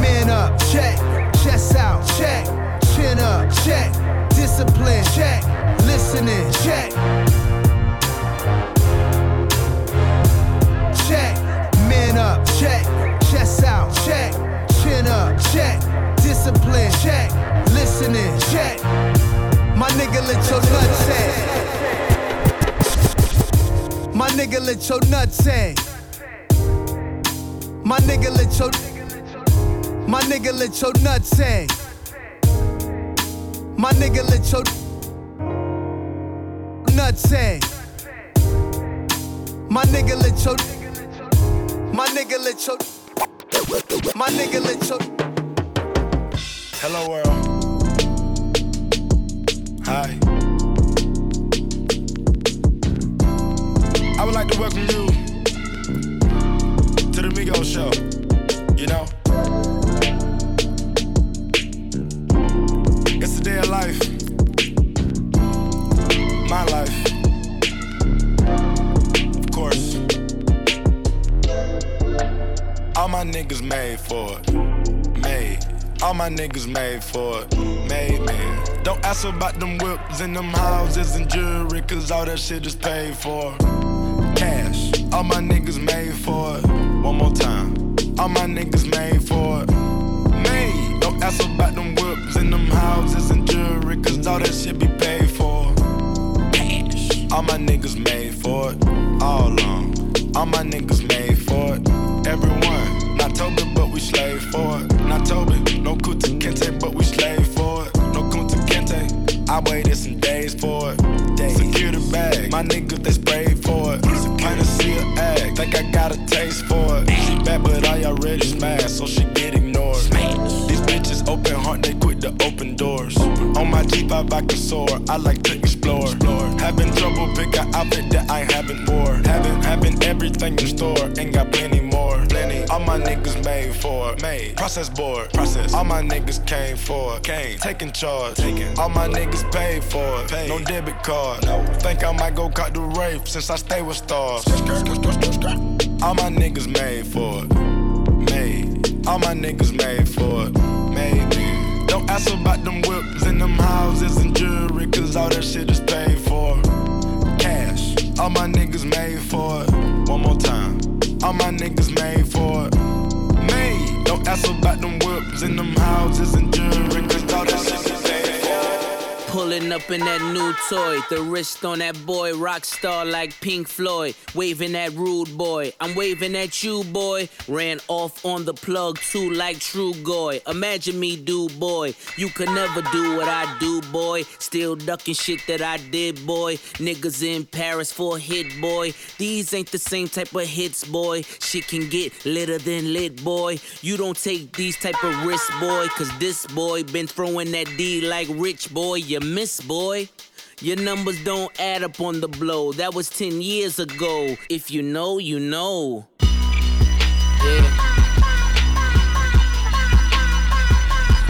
Man up, check. Chest out, check. Chin up, check. Discipline, check. Listening, check. Check. Man up, check. Chest out, check. Chin check. Discipline, check. Listening, check. My nigga, let your nuts hang. My nigga, let your nuts hang. My nigga, let your My nigga, let your nuts hang. My nigga, let your nuts hang. My nigga, let your My nigga, let your My nigga, let your Hello world. Hi. I would like to welcome you to the Migos show. You know? It's a day of life. My life. My niggas made for it. Made. All my niggas made for it. Made, man. Don't ask about them whips and them houses and jewelry, cause all that shit is paid for. Cash. All my niggas made for it. One more time. All my niggas made for it. Made. Don't ask about them whips and them houses and jewelry, cause all that shit be paid for. Cash. All my niggas made for it. All along. All my niggas made for it. Everyone. Not Toby, but we slave for it. Not Toby. No Kunta Kinte, but we slave for it. No Kunta Kinte. I waited some days for it. Secure the bag. My niggas, they sprayed for it. Kinda see her act. Think I got a taste for it. She bad, but I already smashed, so she get ignored. These bitches open heart, they quit the open doors. On my G5, I can soar. I like to explore. Having trouble, pick an outfit that I haven't wore. Having, having everything in store, ain't got plenty more. Plenty. All my niggas made for it. Made. Process board. Process. All my niggas came for it. Came. Taking charge. Taking. All my niggas paid for it. Paid. No debit card. No. Think I might go cut the rape since I stay with stars. All my niggas made for it. Made. All my niggas made for it. Made. Don't ask about them whips and them houses and jewelry, cause all that shit is paid for. Cash. All my niggas made for it. One more time. All my niggas made for it. Made. Don't ask about them whips and them houses and jewelry, cause all that shit. Pulling up in that new toy, the wrist on that boy, rock star like Pink Floyd, waving at rude boy. I'm waving at you, boy. Ran off on the plug too, like True Goy. Imagine me, do boy. You could never do what I do, boy. Still ducking shit that I did, boy. Niggas in Paris for hit, boy. These ain't the same type of hits, boy. Shit can get litter than lit, boy. You don't take these type of risks, boy. Cause this boy been throwing that D like rich, boy. You miss, boy. Your numbers don't add up on the blow. That was 10 years ago. If you know, you know. Yeah.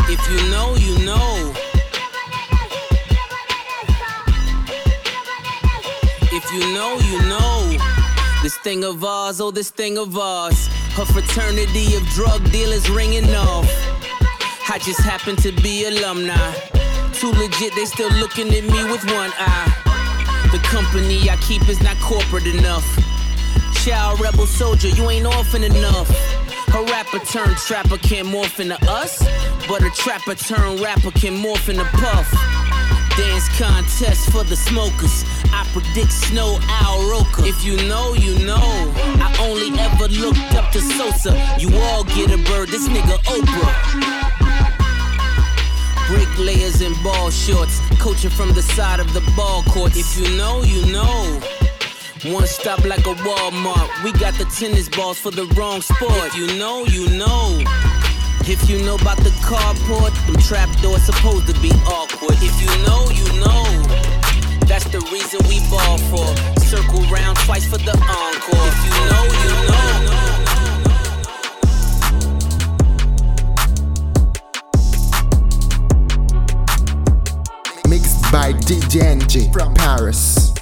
If you know, you know. If you know, you know. This thing of ours, oh, this thing of ours. Her fraternity of drug dealers ringing off. I just happen to be alumni. Too legit, they still looking at me with one eye. The company I keep is not corporate enough. Child rebel soldier, you ain't orphan enough. A rapper turned trapper can't morph into us, but a trapper turned rapper can morph into puff. Dance contest for the smokers. I predict snow Al Roker. If you know, you know. I only ever looked up to Sosa. You all get a bird, this nigga Oprah. Bricklayers in ball shorts, coaching from the side of the ball court. If you know, you know. One stop like a Walmart. We got the tennis balls for the wrong sport. If you know, you know. If you know about the carport, them trap doors supposed to be awkward. If you know, you know. That's the reason we ball for. Circle round twice for the encore. If you know, you know. By DJ from Paris.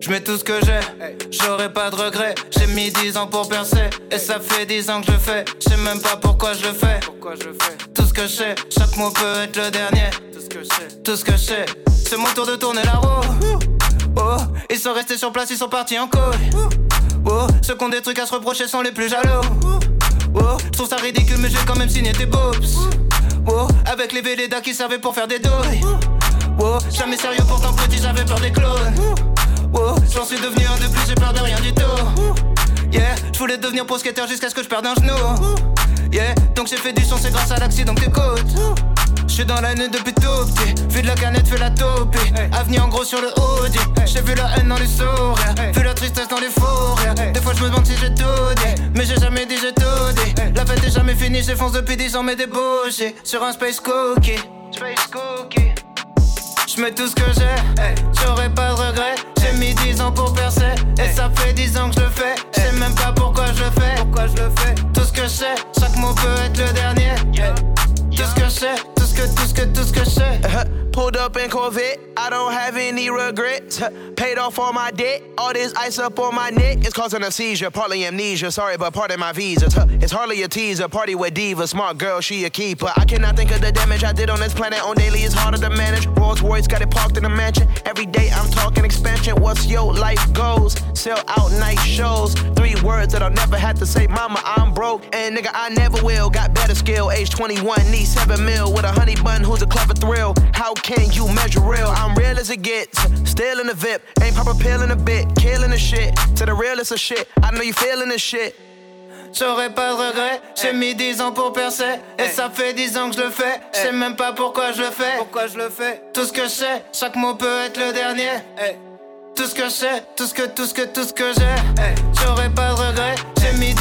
Je mets tout ce que j'ai, j'aurai pas de regrets. J'ai mis 10 ans pour percer, et ça fait 10 ans que je fais. Je sais même pas pourquoi je le fais. Tout ce que je sais, chaque mot peut être le dernier. Tout ce que je sais, c'est mon tour de tourner la roue. Oh, ils sont restés sur place, ils sont partis en couille. Oh, ceux qui ont des trucs à se reprocher sont les plus jaloux. Oh, je trouve ça ridicule, mais j'ai quand même signé tes boobs. Oh, avec les Vélédas qui servaient pour faire des douilles. Oh, jamais sérieux, pourtant petit, j'avais peur des clones. J'en suis devenu un de plus, j'ai peur de rien du tout. Yeah, je voulais devenir pro skater jusqu'à ce que je perde un genou. Yeah, donc j'ai fait du son, c'est grâce à l'accident que t'écoutes. J'suis dans l'année depuis tout petit. Vu de la canette, fais la taupe. Avenue en gros sur le Audi. J'ai vu la haine dans les sourires. Vu la tristesse dans les fours. Des fois je me demande si j'ai tout dit. Mais j'ai jamais dit j'ai tout dit. La fête est jamais finie, j'fonce depuis 10 ans, mais débauché. Sur un space cookie. Space cookie. J'mets tout ce que j'ai, j'aurais pas de regrets. J'ai mis 10 ans pour percer, et ça fait 10 ans que je le fais. J'sais même pas pourquoi je le fais. Pourquoi je le fais? Tout ce que je sais, chaque mot peut être le dernier. Tout ce que je sais, tout ce que, tout ce que, tout ce que je sais. Pulled up in Corvette, I don't have any regrets. Huh. Paid off all my debt, all this ice up on my neck. It's causing a seizure, partly amnesia. Sorry, but pardon my visa. It's hardly a teaser, party with diva. Smart girl, she a keeper. I cannot think of the damage I did on this planet. On daily, it's harder to manage. Rolls Royce got it parked in a mansion. Every day I'm talking expansion. What's your life goals? Sell out night shows. Three words that I'll never have to say. Mama, I'm broke. And nigga, I never will. Got better skill. Age 21, need 7 mil. With a honey bun who's a clever thrill. How can you measure real? I'm real as it gets. Still in the VIP. Ain't pop a pill in a bit. Killing the shit. To the realest of shit. I know you feeling this shit. J'aurais pas de regrets, j'ai mis 10 ans pour percer Et ça fait 10 ans que je le fais, je sais même pas pourquoi je le fais Pourquoi je le fais? Tout ce que je sais, chaque mot peut être le dernier Tout ce que je sais, tout ce que, tout ce que, tout ce que j'ai J'aurais pas de regrets,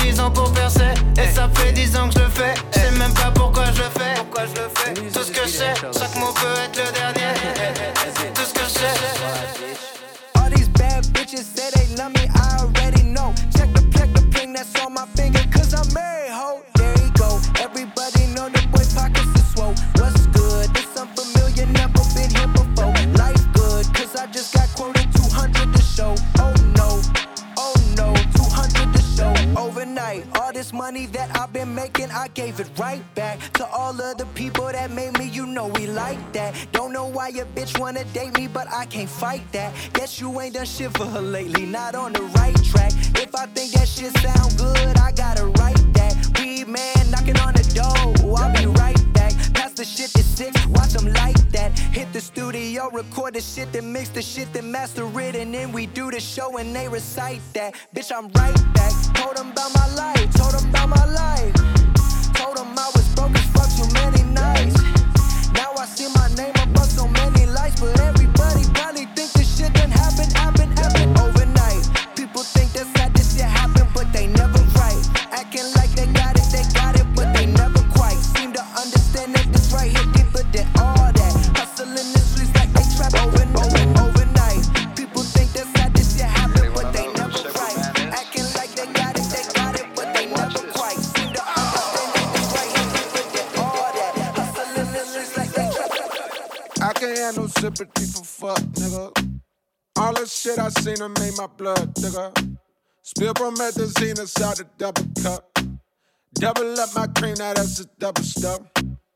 10 ans pour percer Et ça fait 10 ans que je le fais, je sais même pas pourquoi je le fais Pourquoi je le fais Tout ce que je sais, chaque mot peut être le dernier Tout ce que je sais Overnight, all this money that I've been making I gave it right back To all of the people that made me, you know we like that. Don't know why your bitch wanna date me, but I can't fight that. Guess you ain't done shit for her lately, not on the right track. If I think that shit sound good, I gotta write that. Weed man knocking on the door, I'll be right back. Pass the shit watch them like that. Hit the studio, record the shit, then mix the shit, then master it And then we do the show and they recite that. Bitch, I'm right back, told them about my life, told them about my life shit I seen done made my blood, nigga. Spill promethazine inside the double cup. Double up my cream, now that's a double stuff.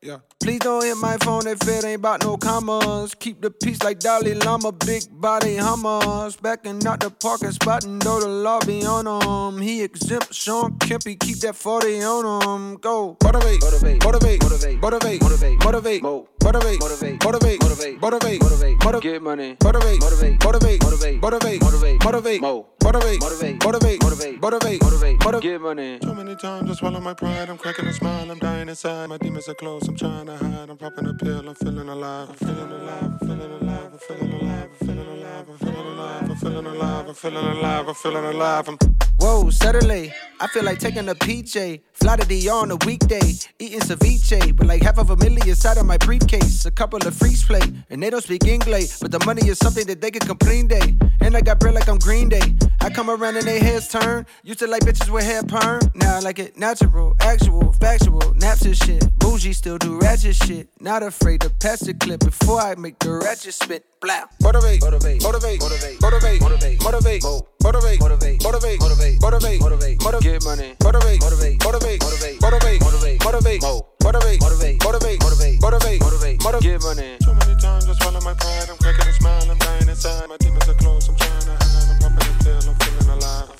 Yeah. Please don't hit my phone if it ain't about no commas. Keep the peace like Dalai Lama, big body hummers. Backing out the parking spot and know the lobby on him. He exempt Sean Kempy, keep that 40 on him. Go. Motivate, motivate, motivate, motivate, motivate, motivate, motivate, motivate, motivate, motivate, motivate, motivate, motivate, motivate, motivate, get money, motivate, motivate, motivate, motivate, motivate, motivate, motivate, motivate, motivate, motivate, motivate, motivate, motivate, motivate, get money. Too many times I swallow my pride, I'm cracking a smile, I'm dying inside, my demons are close, I'm trying to hide, I'm popping a pill, I'm feeling alive, I'm feeling alive, I'm feeling alive, I'm feeling alive, I'm feeling alive, I'm feeling alive. Feeling alive. I'm feeling alive. I'm feeling alive. I'm Whoa, suddenly, I feel like taking a PJ. Fly to DR on a weekday, eating ceviche, but like half of a million inside of my briefcase. A couple of freaks play, and they don't speak English, but the money is something that they can complain day. And I got bread like I'm Green Day. I come around and they heads turn. Used to like bitches with hair perm, now I like it natural, actual, factual, naps and shit. Bougie still do ratchet shit. Not afraid to pass the clip before I make the ratchet spit. Blah. Motivate, motivate, motivate, motivate, motivate, motivate, motivate, motivate, motivate, motivate, motivate, motivate, motivate, motivate, get money, motivate, motivate, motivate, motivate, motivate, motivate, motivate, motivate, motivate, motivate, motivate, motivate, motivate, motivate, get money. Too many times I swallow my pride. I'm cracking a smile. I'm dying inside. My demons are close. I'm trying to hide. I'm popping a pill. I'm feeling alive. I'm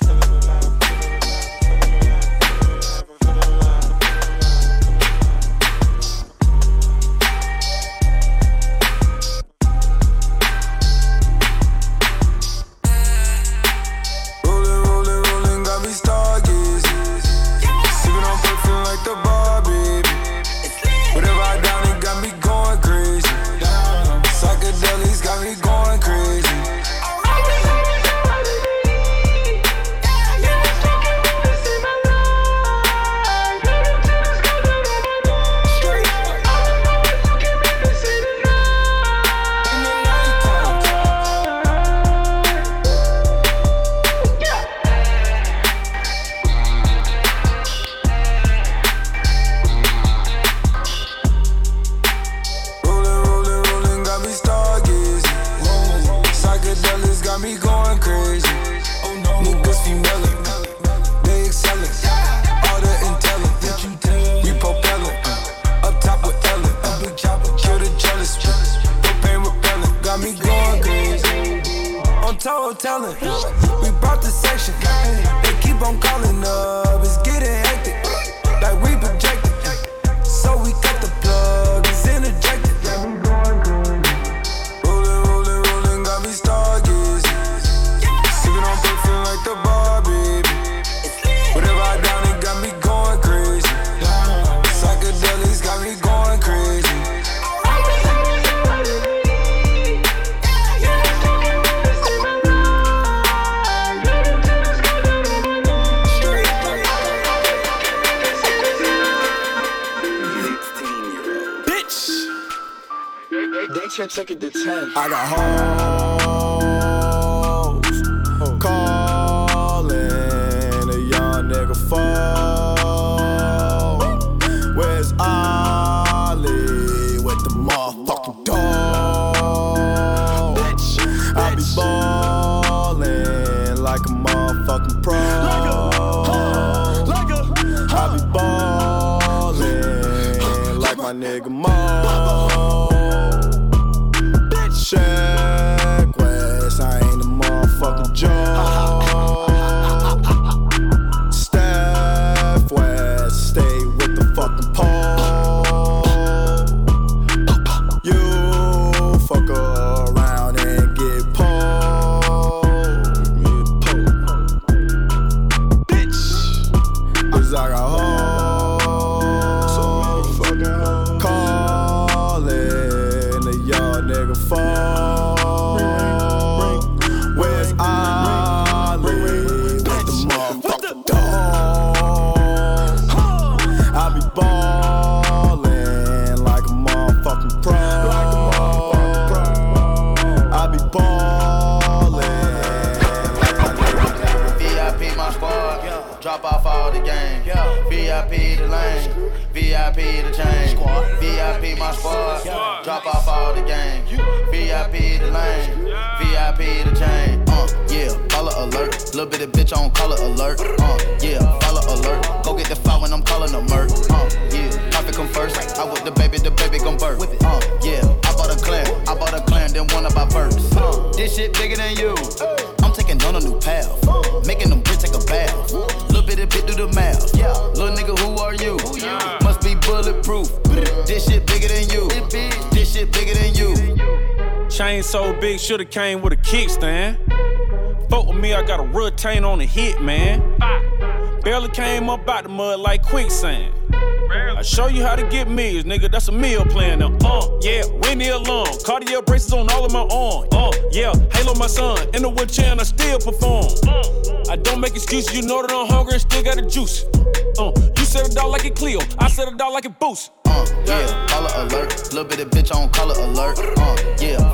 feeling alive. A on the hit, man. Barely came up out the mud like quicksand. I show you how to get meals, nigga. That's a meal plan now. Uh, yeah, Winnie alone. Cartier braces on all of my arms. Uh, yeah, Halo my son. In the wheelchair and I still perform. I don't make excuses. You know that I'm hungry and still got the juice. Uh, you set it out like a Clio. I set it out like a boost. Uh, yeah, follow alert. Little bit of bitch on color alert. Uh, yeah,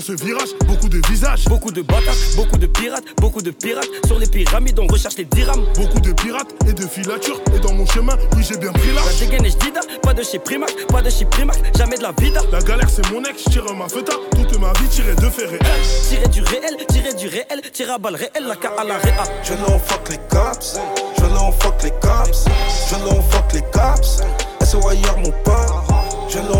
dans ce virage, beaucoup de visages Beaucoup de bâtards, beaucoup de pirates, beaucoup de pirates Sur les pyramides on recherche les dirhams. Beaucoup de pirates et de filatures, et dans mon chemin, oui j'ai bien pris La dégaine jdida, pas de chez Primac, pas de chez Primac, jamais de la vida. La galère c'est mon ex, tire ma feta, toute ma vie tirée de fait réel Tirer du réel, tirer du réel, tirer à balle réel, la K à la réa. Je l'en fuck les cops, je l'en fuck les cops je l'en fuck les cops. SOIR mon pote. Je l'en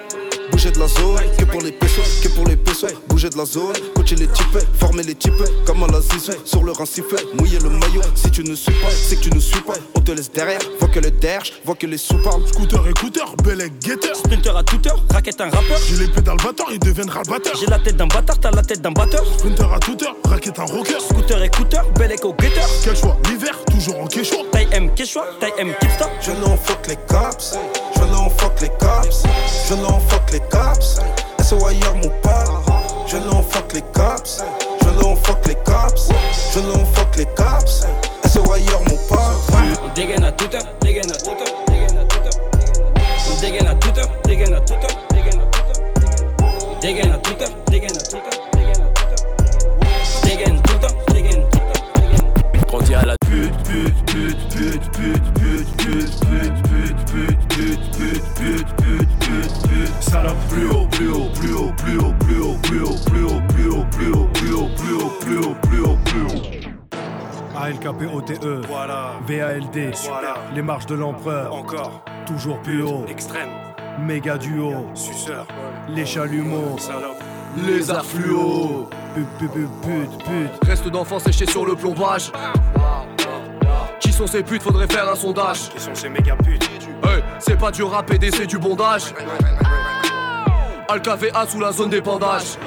Bouger de la zone, que pour les pesos, que pour les pesos. Bouger de la zone, coacher les types, former les types. Comme à la zizou, sur le rincifé, mouiller le maillot. Si tu ne suis pas, c'est que tu ne suis pas. On te laisse derrière, vois que le derge, vois que les sous parlent. Scooter, écouteur, bellec, guetteur. Sprinter à toute heure, raquette un rappeur. J'ai l'épée dans le batteur, il deviendra le batteur. J'ai la tête d'un bâtard, t'as la tête d'un batteur. Sprinter à toute heure, raquette un rocker. Scooter, écouteur, bellec au guetteur. Quel choix, l'hiver, toujours en quechua. Taille M, quechua, taille M, kipsta. Je l'en fuck les cops. Je l'en fuck les cops. Je l'en fuck les cops cops. That's why y'all move pop. Je l'en fuck les cops. Je l'en fuck les cops. Je l'en fuck les cops. That's why y'all move pop. On dégaine à tout up, dégaine à tout up, dégaine à tout up. On dégaine à tout up, dégaine à tout up, dégaine à tout up. Dégaine à tout up, dégaine à tout up. grandi à la pute pute pute pute pute pute pute pute pute pute pute pute Salope plus haut, plus haut, plus haut, plus haut, plus haut, plus haut, plus haut, plus haut, plus haut, plus haut, plus haut, plus haut, plus haut, plus haut. ALKPOTE, Voilà. VALD, Voilà. les marches de l'empereur, Encore. toujours plus haut, Extrême. méga duo, Suceur. les chalumeaux, Salope. les affluos. Pute, pute, pute, pute. Reste d'enfants séchés sur le plombage. Qui sont ces putes, faudrait faire un sondage. Qui sont ces méga putes Hey, c'est pas du rap et c'est du bondage. Alcava sous la zone d'épandage.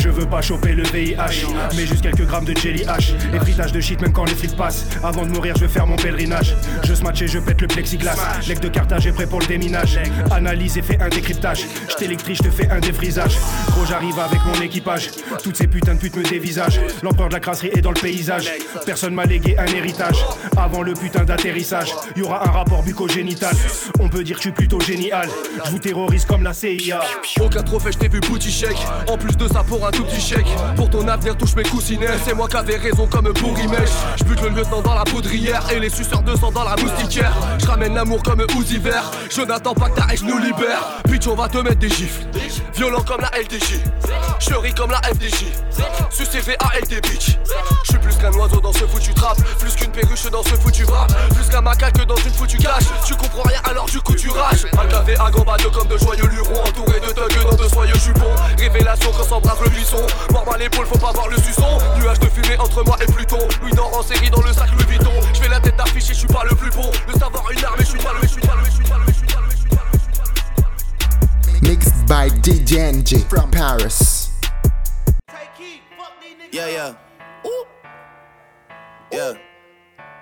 Je veux pas choper le VIH, mais juste quelques grammes de jelly H. Les fritages de shit, même quand les frites passent. Avant de mourir, je vais faire mon pèlerinage. Je smatch et je pète le plexiglas. L'aigle de Carthage est prêt pour le déminage. Analyse et fais un décryptage. Je t'électrise, je te fais un défrisage. Gros, j'arrive avec mon équipage. Toutes ces putains de putes me dévisagent. L'empereur de la crasserie est dans le paysage. Personne m'a légué un héritage. Avant le putain d'atterrissage, y aura un rapport bucogénital. On peut dire que je suis plutôt génial. Je vous terrorise comme la CIA. Aucun trophée, je t'ai vu shake. En plus de ça, pour un tout petit chèque. Pour ton avenir, touche mes coussinets. C'est moi qui avais raison comme Bourrimèche. Je bute le lieutenant dans la poudrière et les suceurs de sang dans la moustiquaire. Je ramène l'amour comme Uzi vert. Je n'attends pas que ta haine nous libère. Bitch, on va te mettre des gifles. Violent comme la LDJ. Je ris comme la FDJ. Sur CVALD bitch. Je suis plus qu'un oiseau dans ce foutu trap. Plus qu'une perruche dans ce foutu rap. Plus qu'un macaque dans une foutue cache. Tu comprends rien alors du coup tu rages. Alcavé à gambade comme de joyeux lurons. Entouré de thugs dans de soyeux jupons. Révélation quand s'embrase le l'épaule, faut pas voir le suçon. Nuage de fumée entre moi et Pluton. Louis d'or en série dans le sac Louis Vuitton. Je fais la tête d'affiche je suis pas le plus bon. Le savoir une arme je suis pas le, je suis. Mixed by DJNG from Paris. Yeah, yeah. Ooh. Yeah.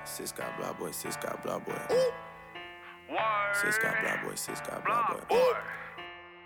Sis got blah boy, sis got blah boy. Sis got blah boy, sis got blah boy.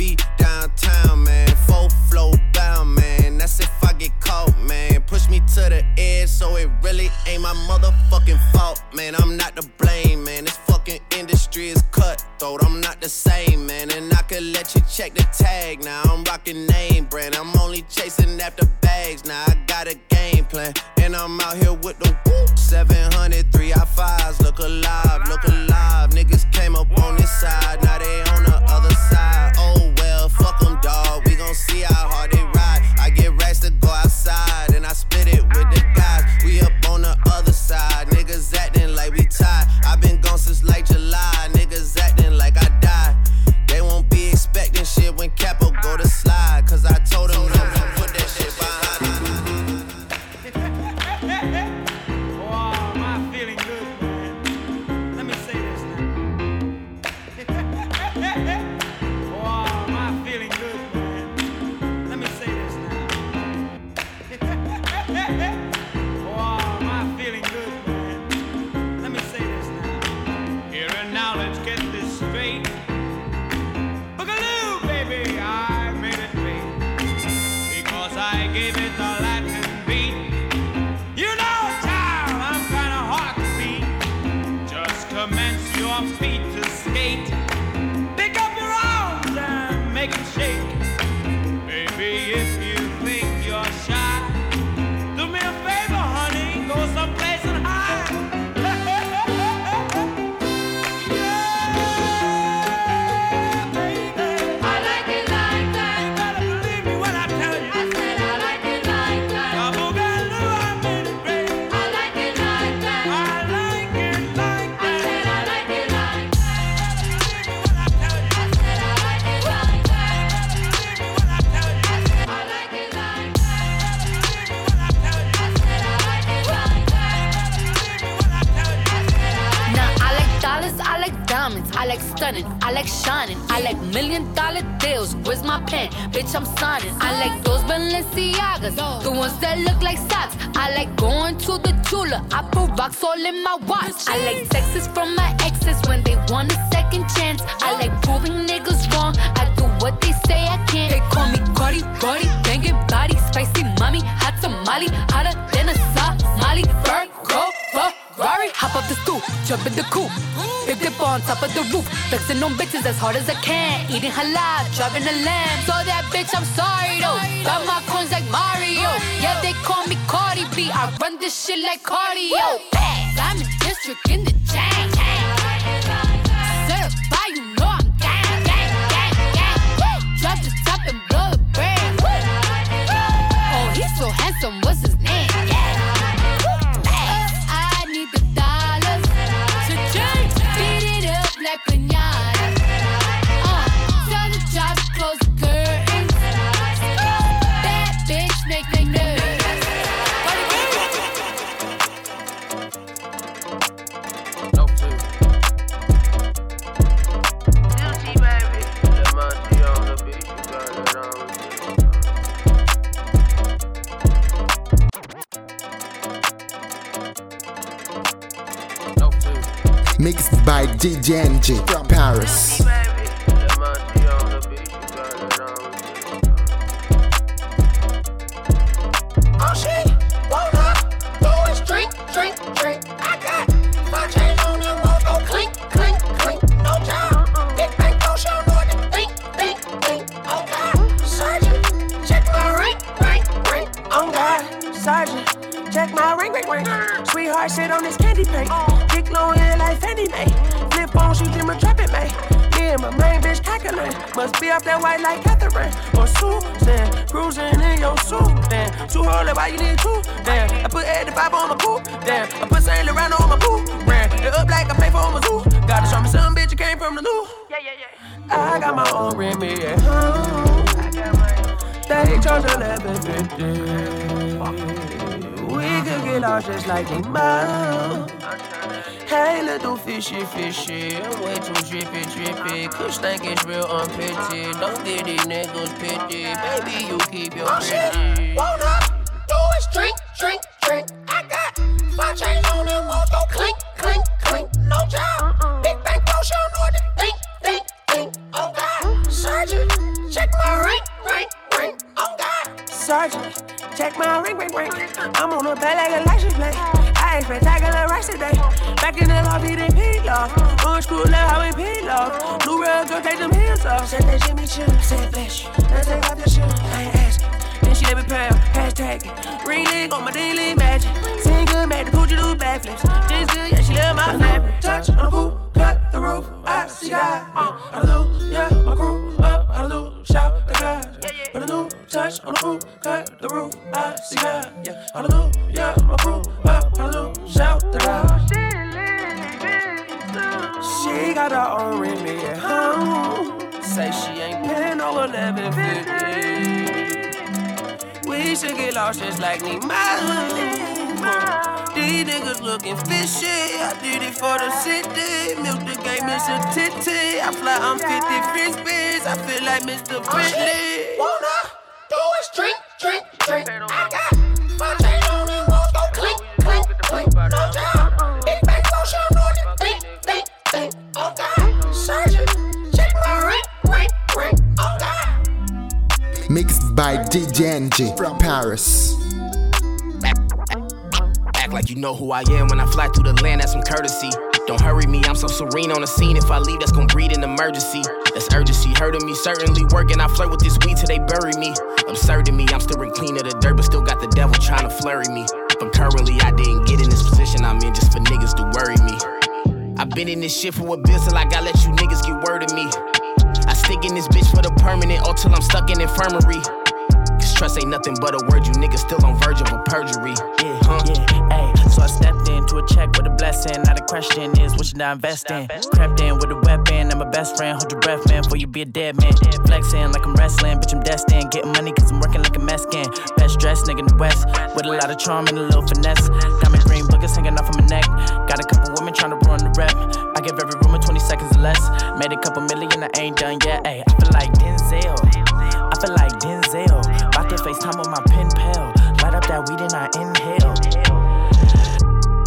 be downtown, man. Full flow bound, man. That's if I get caught, man. Push me to the edge, so it really ain't my motherfucking fault, man. I'm not to blame, man. This fucking industry is cutthroat. I'm not the same, man. And I could let you check the tag now. I'm rocking name brand. I'm only chasing after bags now. I got a game plan. And I'm out here with the whoop. 700, 3 I 5s. Look alive, look alive. Niggas came up on this side. Now like cardio. I'm Don't get these niggas pity. Baby, you keep your oh, All she pretty. wanna do is drink, drink, drink. I got my chain on and won't go clink, clink, clink. No job. Uh-uh. Big bank, no show, know what to think, think, think. Oh God, Sergeant, check my ring, ring, ring. Oh God. Sergeant, check my ring, ring, ring. I'm on a bed like a license plate. I spectacular rice today. Back in the lobby, they peel off. Orange left, how we peel off. New real girl, take them heels off. Said that Jimmy chill, said flash. Now take off your shoe, I ain't asking. Then she let me pay hashtag it. Ring link on my daily magic. Sing good, made the coochie do backflips. Just good, yeah, she love my fabric. Touch on the pool, cut the roof. I see God. Uh, hallelujah, my crew up, hallelujah, shout the God. Put a new touch on the roof, cut the roof. I see God. Yeah, hallelujah, my crew paying no 1150. We should get lost just like Nemo. These niggas looking fishy. I did it for the city. Milk the game a titty. I fly, I'm 50 frisbees. I feel like Mr. Bentley. From Paris. Act like you know who I am when I fly through the land, that's some courtesy. Don't hurry me, I'm so serene on the scene. If I leave, that's gonna breed an emergency. That's urgency, hurting me, certainly working. I flirt with this weed till they bury me. Absurd to me, I'm still ring clean of the dirt, but still got the devil trying to flurry me. But currently, I didn't get in this position I'm in just for niggas to worry me. I've been in this shit for a bit, so I gotta let you niggas get word of me. I stick in this bitch for the permanent or till I'm stuck in infirmary. Trust ain't nothing but a word, you niggas still on verge of a perjury. Yeah, yeah, ayy. So I stepped into a check with a blessing. Now the question is, what should I invest in? Crept in with a weapon. I'm a best friend. Hold your breath, man, before you be a dead man. Flexing like I'm wrestling, bitch, I'm destined. Getting money cause I'm working like a Mexican. Best dressed nigga in the West. With a lot of charm and a little finesse. Diamond green boogers hanging off of my neck. Got a couple women trying to ruin the rep. I give every rumor 20 seconds or less. Made a couple million, I ain't done yet. Ayy, I feel like Denzel. I feel like Denzel. To FaceTime with my pen pal. Light up that weed and I inhale.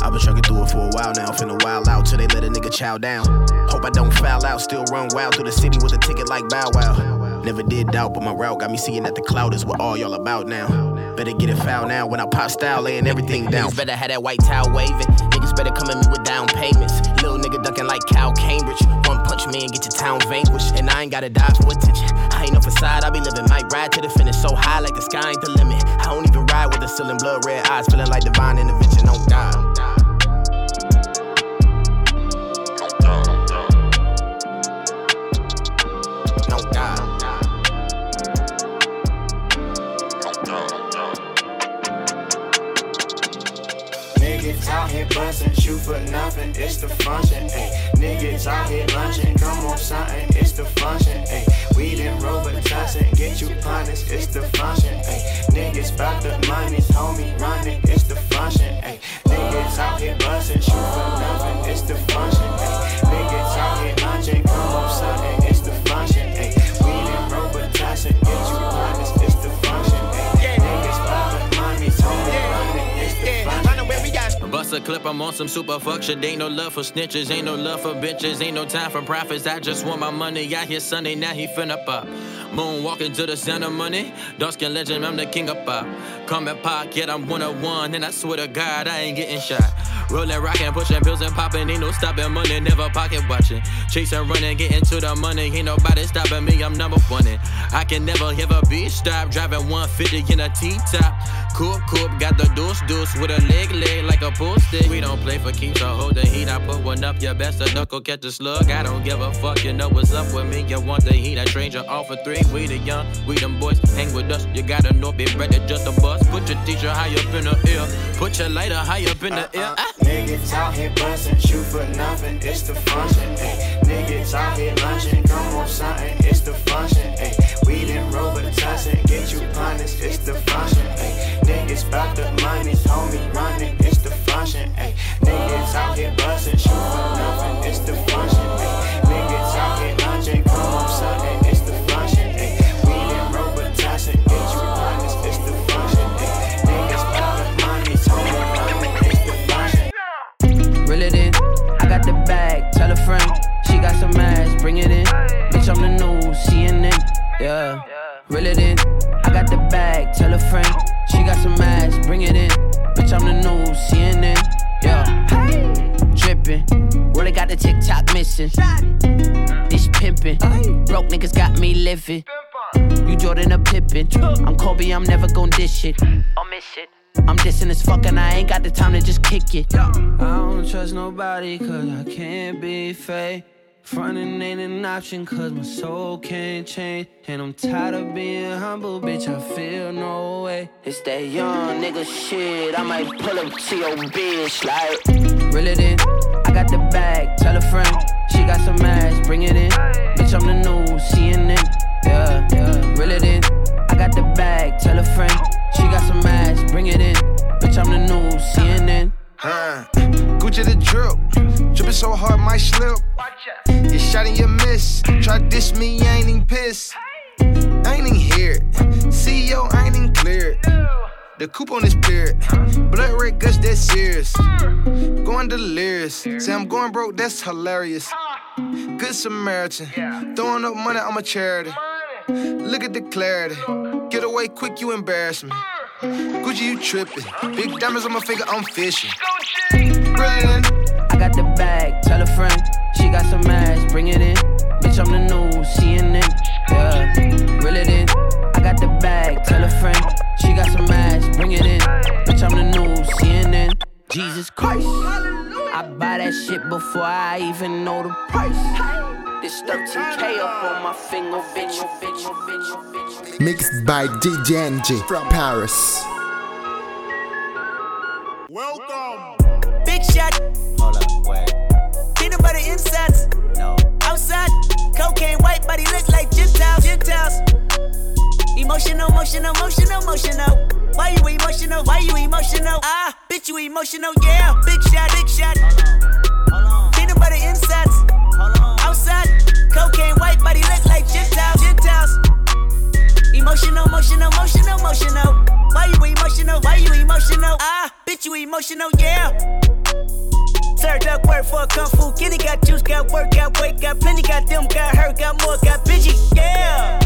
I've been trucking through it for a while now, finna wild out till they let a nigga chow down. Hope I don't foul out, still run wild through the city with a ticket like Bow Wow. Never did doubt, but my route got me seeing that the cloud is what all y'all about now. Better get it foul now when I pop style, laying everything down. Niggas better have that white towel waving. Niggas better come at me with down payments. Little nigga ducking like Cal Cambridge. One punch me and get your town vanquished. And I ain't gotta die for attention. I ain't no facade, I be living. Might ride to the finish so high like the sky ain't the limit. I don't even ride with the ceiling, blood red eyes, feeling like divine intervention. Don't die. Out here bustin', shoot for nothing, it's the function, ayy. Niggas out here lunching, come on something, it's the function, ayy. We didn't roll but tussin', get you punished, it's the function, ayy. Niggas bout the money, homie running, it's the function, ayy. Niggas out here bustin', shoot for nothing, it's the function, ayy. Niggas out here lunching, come on something, A clip, I'm on some super fuck shit. Ain't no love for snitches, ain't no love for bitches, ain't no time for profits. I just want my money. Out here Sunday, now he finna pop. Moon walking to the center money. Dark skin legend, I'm the king of pop. Combat park, yet I'm one of one. And I swear to God, I ain't getting shot. Rolling, rocking, pushing pills and popping. Ain't no stopping money, never pocket watching. Chasing, running, getting to the money. Ain't nobody stopping me, I'm number one. And I can never ever a beat stop. Driving 150 in a T top. Coop, coop, got the deuce, deuce with a leg, leg like a pool stick. We don't play for keeps or hold the heat. I put one up, your best duck or catch a slug. I don't give a fuck, you know what's up with me. You want the heat, I train you all for three. We the young, we them boys, hang with us. You gotta know, be ready just a bus. Put your teacher high up in the air, Put your lighter high up in the ear. Ah. Niggas out here bustin', shoot for nothing, it's the function, ayy. Niggas out here lunching, come on something, it's the function, ayy. We didn't roll but tussin', get you punished, it's the function, ayy. Niggas bout the money, homie running, function, ayy. Niggas out here bustin', shoot for nothing, it's the function, ayy. Niggas out here come on something, it's the function, ayy. We tussin', get you punished, it's the function, ayy. Niggas the money, homie running, it's the function. Reel it in, I got the bag, tell a friend. She got some ass, bring it in. Bitch, I'm the new CNN, yeah. Reel it in, I got the bag, tell a friend. She got some ass, bring it in. Bitch, I'm the new CNN, yeah. Drippin', really got the TikTok missing. This pimpin', broke niggas got me living. You Jordan a Pippen, I'm Kobe, I'm never gon' dish it. I'll miss it. I'm dissing as fuck and I ain't got the time to just kick it. I don't trust nobody cause I can't be fake. Frontin' ain't an option cause my soul can't change. And I'm tired of being humble, bitch, I feel no way. It's that young nigga shit, I might pull up to your bitch like. Reel it in, I got the bag, tell a friend. She got some ass, bring it in. Bitch, I'm the new CNN, yeah, yeah. Reel it in, I got the bag, tell a friend. She got some ass, bring it in. Bitch, I'm the new CNN. Huh. Gucci the drip, dripping so hard might slip. You shot and you miss. Try to diss me, I ain't even pissed. I ain't even here. CEO, I ain't even cleared. The coupe on this period. Blood red guts, that's serious. Going delirious. Say I'm going broke, that's hilarious. Good Samaritan. Throwing up money, I'm a charity. Look at the clarity. Get away quick, you embarrass me. Gucci, you tripping. Big diamonds on my finger, I'm fishing. Brilliant. I got the bag, tell a friend. She got some ass, bring it in. Bitch, I'm the new CNN. Yeah, reel it in. I got the bag, tell a friend. She got some ass, bring it in. Bitch, I'm the new CNN. Jesus Christ. I buy that shit before I even know the price. This 13K up on my finger, bitch, bitch, bitch, bitch. Mixed by DJ NG from Paris. Welcome. Big shot. Hold up, wait. Peanut butter insides. No. Outside. Cocaine white body look like Gentiles. Gentiles. Emotional, emotional, emotional, emotional. Why you emotional? Why you emotional? Ah, bitch, you emotional, yeah. Big shot, big shot. Cocaine white body look like Gentiles. Gentiles. Emotional, emotional, emotional, emotional. Why you emotional? Why you emotional? Ah, bitch, you emotional, yeah. Sir, duck work for a kung fu Kenny. Got juice, got work, got weight, got plenty, got them, got hurt, got more, got bitchy, yeah.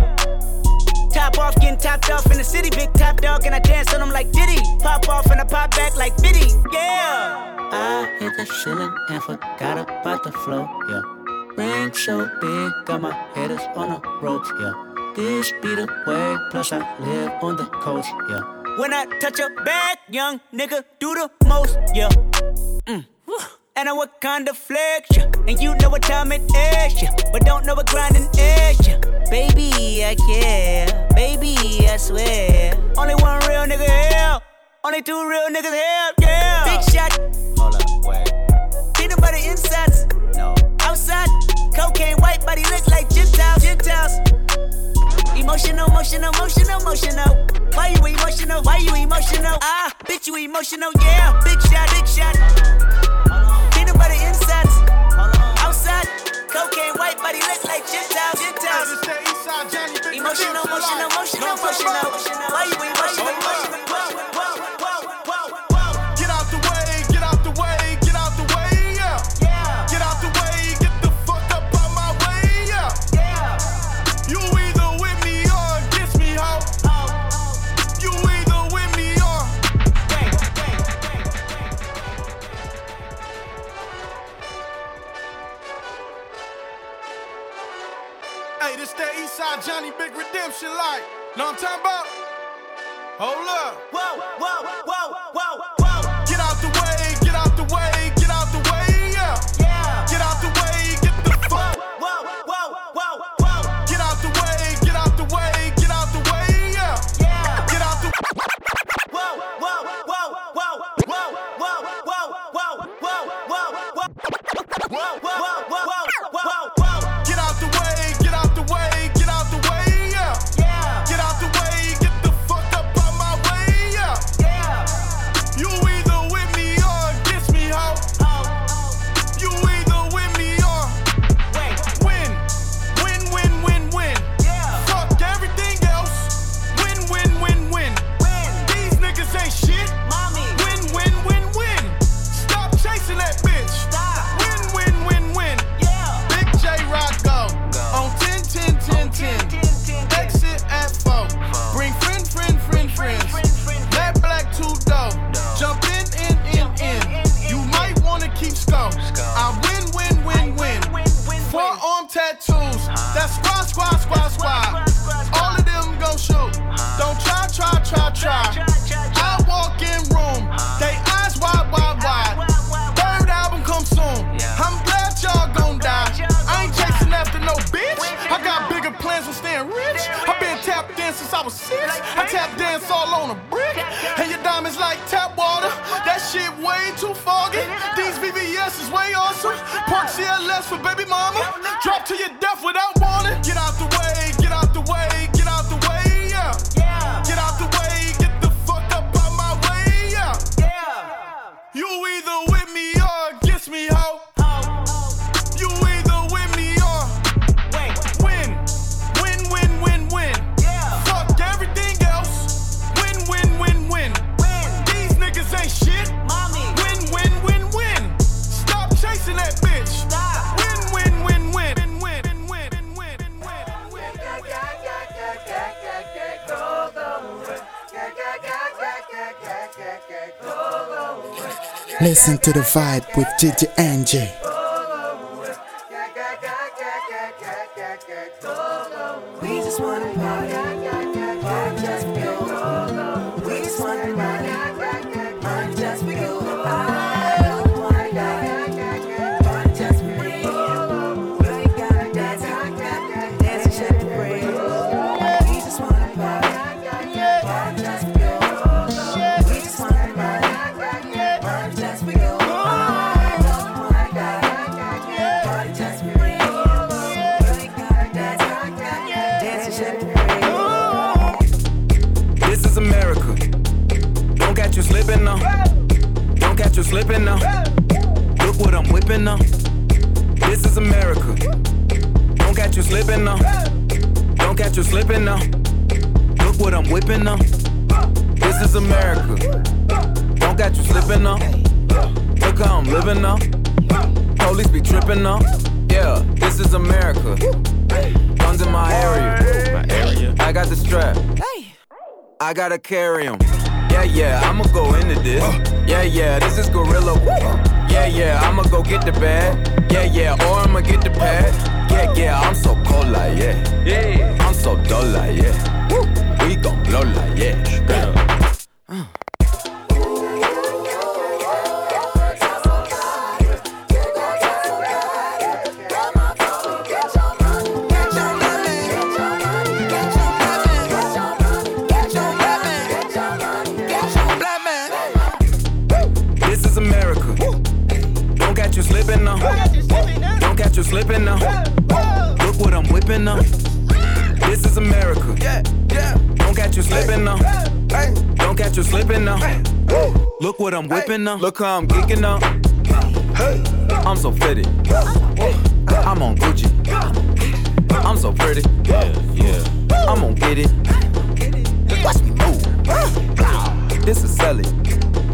Top off, getting topped off in the city, big top dog, and I dance on them like Diddy. Pop off and I pop back like Biddy, yeah. I hit the ceiling and forgot about the flow, yeah. Rank so big, got my haters on the ropes, yeah. This be the way, plus I live on the coast, yeah. When I touch a bag, young nigga do the most, yeah. Mm. And I work kind of flex, yeah. And you know what time it is, yeah. But don't know what grinding is, yeah. Baby, I care. Baby, I swear. Only one real nigga here. Only two real niggas here, yeah. Big shot. Hold up, wait. Peanut butter insides. No side. Cocaine white body look like Gentiles, Gentiles. Emotional, emotional, emotional, emotional. Why you emotional? Why you emotional? Ah, bitch, you emotional, yeah. Big shot, big shot. Peanut butter insides. Outside, cocaine white body look like Gentiles, Gentiles. Emotional, emotional, emotional, emotional. Listen to the vibe with JJ and Jay. I'm whipping now. Look how I'm geeking now. I'm so fitted. I'm on Gucci. I'm so pretty. Yeah, yeah. I'm gonna get it. Watch me move. This is Sally.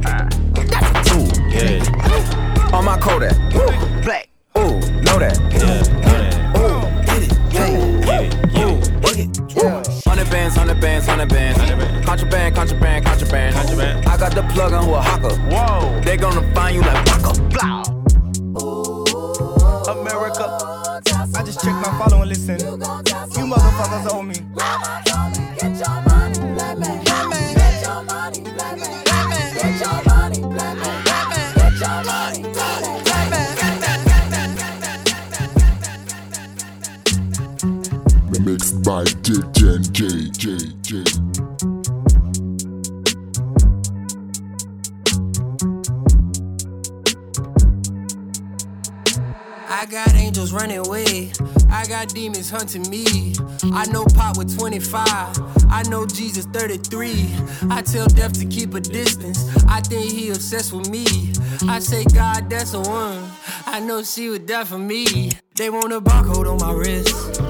That's a tool. Yeah. On my Kodak. Hunting me. I know Pop with 25. I know Jesus 33. I tell death to keep a distance. I think he obsessed with me. I say, God, that's a one. I know she would die for me. They want a barcode on my wrist.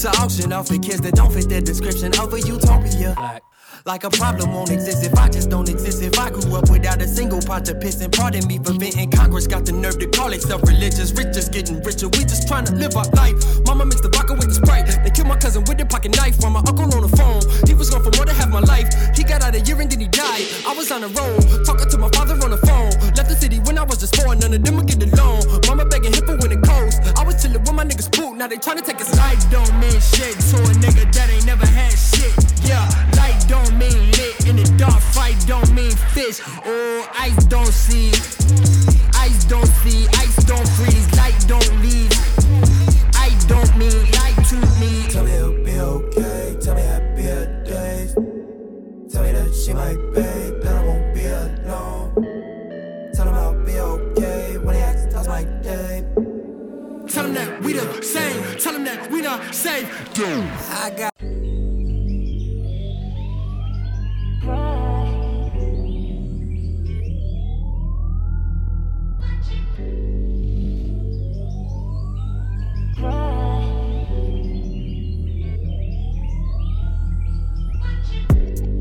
To auction off the kids that don't fit the description of a utopia. Like a problem won't exist if I just don't exist. If I grew up without a single pot to piss and pardon me for venting. Congress got the nerve to call itself religious. Rich just getting richer. We just trying to live our life. Mama mixed the vodka with the sprite. They killed my cousin with their pocket knife. While my uncle on the phone. He was gone for more than half my life. He got out a year and then he died. I was on the road, talking to my father on the phone. Left the city when I was just four. None of them would get along. Mama begging him for when it I was with my niggas poop. Now they trying to take his life. Don't mean shit to a nigga that ain't never had shit. Yeah, light don't mean lit. In the dark fight don't mean fish. Oh, ice don't see. Ice don't see. Ice don't freeze. Light don't leave. I don't mean light to me. Tell me it'll be okay. Tell me happy days. Tell me that she might pay, Tell him that we the same. Tell him that we not safe. I got.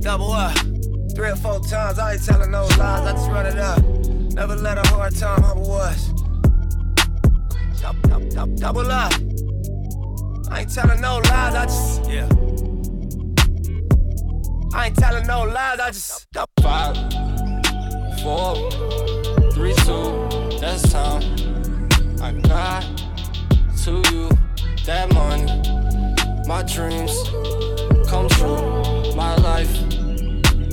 Double up. Three or four times, I ain't telling no lies, I just run it up. Never let a hard time humble us. Double, double, double, double up. I ain't telling no lies, I just, yeah. I ain't telling no lies, I just. Five, four, three, two, that's time. I got to you that money. My dreams come true. My life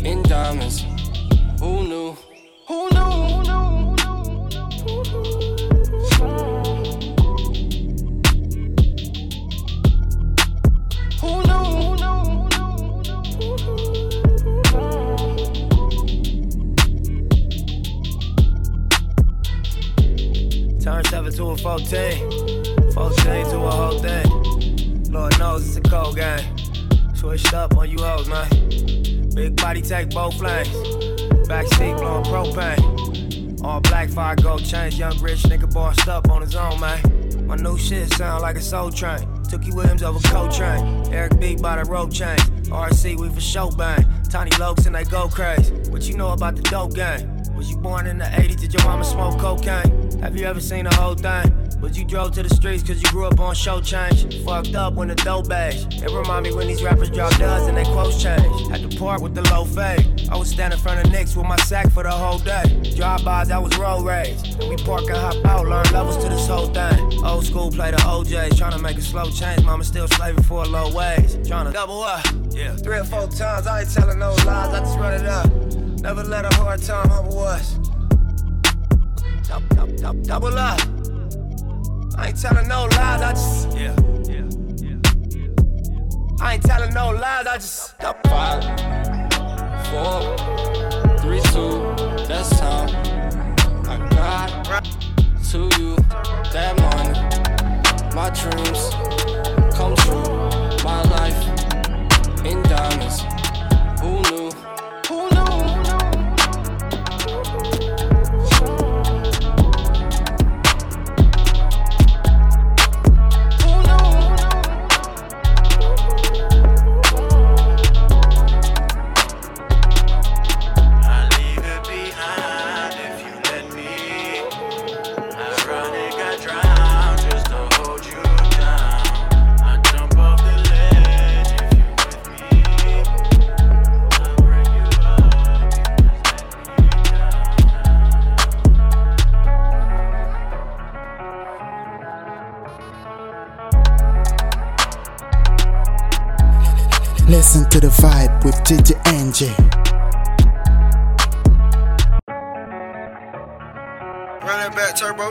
in diamonds. Who knew? Who knew? Who knew? Turn 7 to a 14. 14 to a whole thing. Lord knows it's a cold game. Switched up on you hoes, man. Big body take both lanes. Backseat blowing propane. All black fire gold chains. Young rich nigga bossed up on his own, man. My new shit sound like a soul train. Tookie Williams over Coltrane. Eric B by the rope chain. RC, we for show bang. Tiny Lokes and they go crazy. What you know about the dope game? Was you born in the 80s? Did your mama smoke cocaine? Have you ever seen the whole thing? But you drove to the streets cause you grew up on show change. Fucked up when the dough bags. It remind me when these rappers drop duds and they quotes change. At the park with the low fade. I was standing in front of Nix with my sack for the whole day. Drive-bys, I was road rage. And we park and hop out, learn levels to this whole thing. Old school play the OJs, trying to make a slow change. Mama still slaving for a low wage. Trying to double up. Yeah. Three or four times, I ain't telling no lies, I just run it up. Never let a hard time humble us. Double, double, double up. I ain't telling no lies, I just yeah, yeah, yeah. I ain't telling no lies, I just five, four, three, two. That's time. I got to you that morning. My dreams come true. My life in diamonds. Who knew? To the vibe with DJ NJ. Run that back, turbo.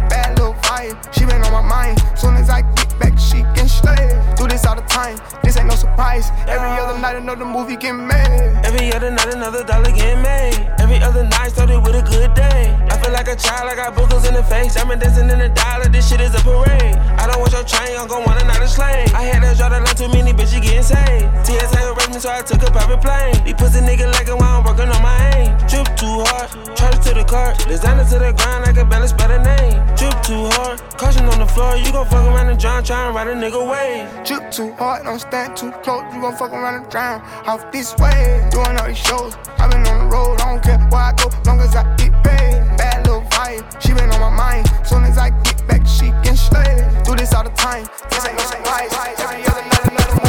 Vibe, she been on my mind. Soon as I get back, she can slay. Do this all the time, this ain't no surprise. Every other night, another movie get made. Every other night, another dollar get made. Every other night started with a good day. I feel like a child, I got boogers in the face. I'm dancing in the dollar, this shit is a parade. I don't want your chain, I'm gon' want another slave. I had to draw the line, too many bitches getting saved. TSA arrest me, so I took a private plane. These pussy niggas like while I'm working on my aim. Trip too hard, charge to the cart. Designer to the ground, like a balance better name. Trip too hard, caution on the floor. You gon' fuck around and drown, try and ride a nigga way. Drip too hard, don't stand too close. You gon' fuck around and drown. Off this way, doing all these shows. i been on the road, I don't care where I go, long as I get paid. Bad little vibe, she been on my mind. Soon as I get back, she can slay. Do this all the time, this ain't no surprise. Every other night, another.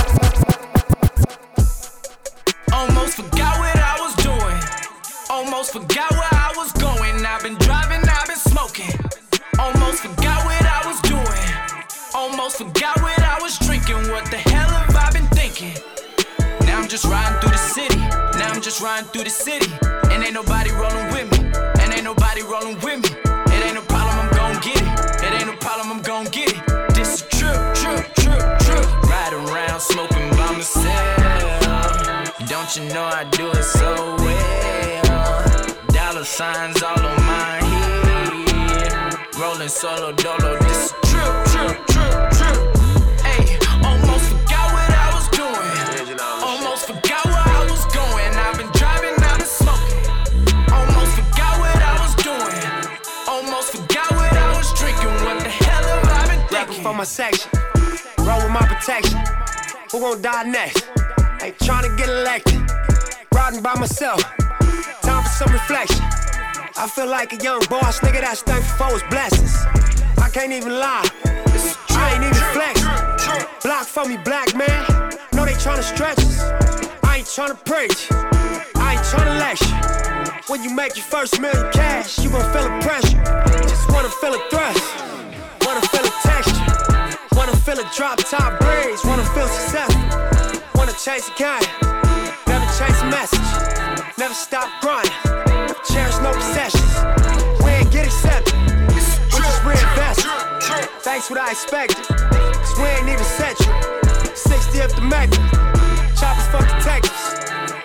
Almost forgot what I was doing. Almost forgot where forgot what I was drinking. What the hell have I been thinking? Now I'm just riding through the city. Now I'm just riding through the city. And ain't nobody rolling with me. And ain't nobody rolling with me. It ain't no problem, I'm gon' get it. It ain't no problem, I'm gon' get it. This is trip, trip, trip, trip. Riding around smoking by myself. Don't you know I do it so well? Dollar signs all on my head. Rolling solo dolo. This is trip, trip, trip, trip. Been thinking? Rapping for my section, roll with my protection. Who gon' die next? Ain't tryna get elected. Riding by myself. Time for some reflection. I feel like a young boss, nigga. That's thankful for his blessings. I can't even lie. This- I ain't even flexing. Block for me, black man. Know they tryna stretch us. I ain't tryna preach. I ain't tryna lecture. When you make your first million cash, you gon' feel the pressure. Just wanna feel a thrust. Wanna feel a texture. Feel a drop top breeze. Wanna feel successful. Wanna chase a guy. Never chase a message. Never stop grinding. Cherish no possessions. We ain't get accepted. We just reinvested. Thanks what I expected. Cause we ain't even set you. 60 up the Mecca. Choppers fuck detectives.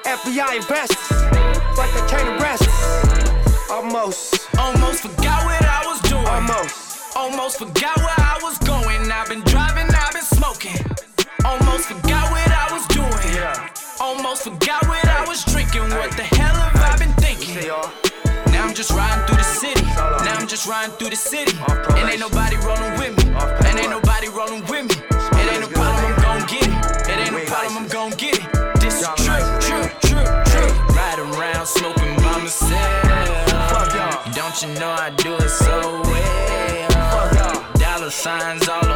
FBI investors. But they can't arrest us. Almost. Almost forgot what I was doing. Almost. Almost forgot what I was I've been driving, I've been smoking. Almost forgot what I was doing. Almost forgot what I was drinking. What the hell have I been thinking? Now I'm just riding through the city. Now I'm just riding through the city. And ain't nobody rolling with me. And ain't nobody rolling with me. It ain't no problem, I'm gon' get it. It ain't no problem, I'm gon' get it. This is trip, trip, trip, trip. Riding around smoking by myself. Don't you know I do it so well? Dollar signs all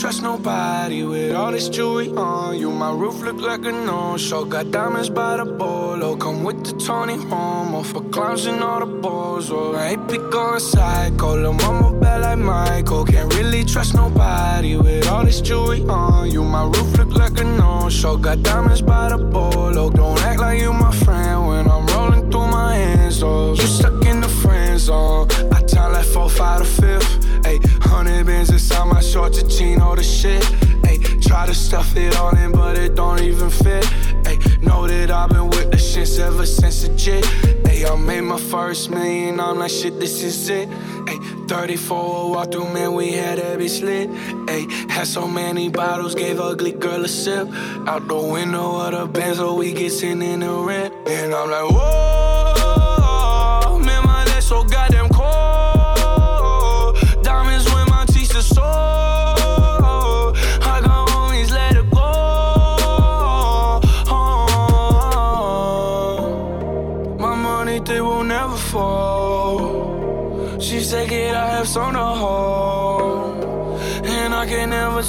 trust nobody with all this jewelry on you. My roof look like a no-show. Got diamonds by the bolo. Come with the Tony Homo for clowns and all the balls. Oh, I ain't be going psycho, lil' mama bad like Michael. Can't really trust nobody with all this jewelry on you. My roof look like a no-show. Got diamonds by the bolo. Don't act like you my friend when I'm rolling through my hands. Oh, you stuck in the friend zone. I time like four, five to fifth. Ayy, hundred bins inside my shorts, a jean, all the shit. Ayy, try to stuff it all in, but it don't even fit. Ayy, know that I've been with the shits ever since the jit. Ayy, I made my first million, I'm like, shit, this is it. Ayy, 34 walk through, man, we had every slit. Ayy, had so many bottles, gave ugly girl a sip. Out the window of the Benz, so we get sent in the rent. And I'm like, whoa, man, my legs so goddamn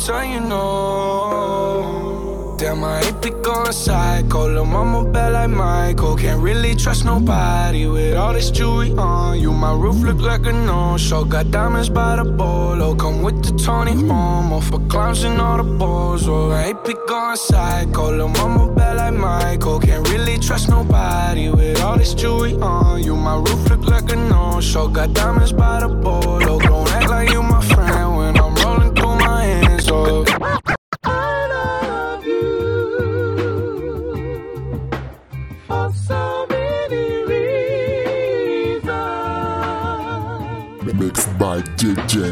tell you no. Damn, I ain't be going psycho. Lil' mama bad like Michael. Can't really trust nobody with all this jewelry on you. My roof look like a no-show. Got diamonds by the bolo. Come with the Tony Homo for clowns and all the balls. Oh, I ain't be going psycho. Lil' mama bad like Michael. Can't really trust nobody with all this jewelry on you. My roof look like a no-show. Got diamonds by the bolo. Don't my hands. Oh. For so many reasons. Mixed by JJ.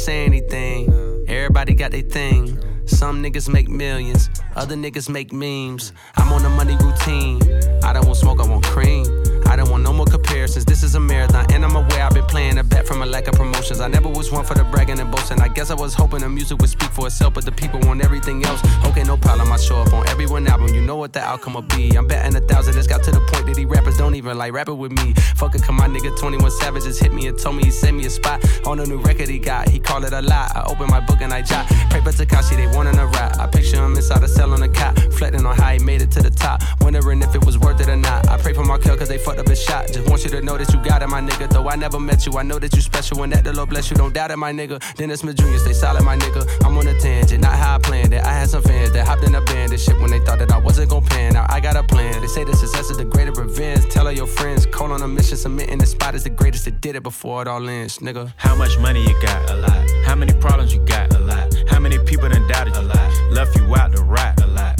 Say anything. Everybody got their thing. Some niggas make millions, other niggas make memes. I'm on a money routine. I don't want smoke, I want cream. I don't want no more comparisons. This is a marathon, and I'm aware I've been playing a from a lack of promotions. I never was one for the bragging and boasting. I guess I was hoping the music would speak for itself, but the people want everything else. Okay, no problem. I show up on every one album. You know what the outcome will be. I'm betting a thousand. It's got to the point that these rappers don't even like rapping with me. Fuck it, come my nigga 21 Savage just hit me and told me he sent me a spot on a new record he got. He called it a lot. I open my book and I jot. Pray for Tekashi, they wanting a rap. I picture him inside a cell on a cot, reflecting on how he made it to the top. Wondering if it was worth it or not. I pray for my kill cause they fucked up a shot. Just want you to know that you got it, my nigga. Though I never met you, I know that you special and that the Lord bless you. Don't doubt it, my nigga. Dennis Smith Jr., stay solid, my nigga. I'm on a tangent, not how I planned it. I had some fans that hopped in a band and shit when they thought that I wasn't gon' pan. Now I got a plan. They say the success is the greater revenge. Tell all your friends, call on a mission, submitting the spot is the greatest that did it before it all ends, nigga. How much money you got? A lot. How many problems you got? A lot. How many people done doubted you? A lot. Left you out to rot? A lot.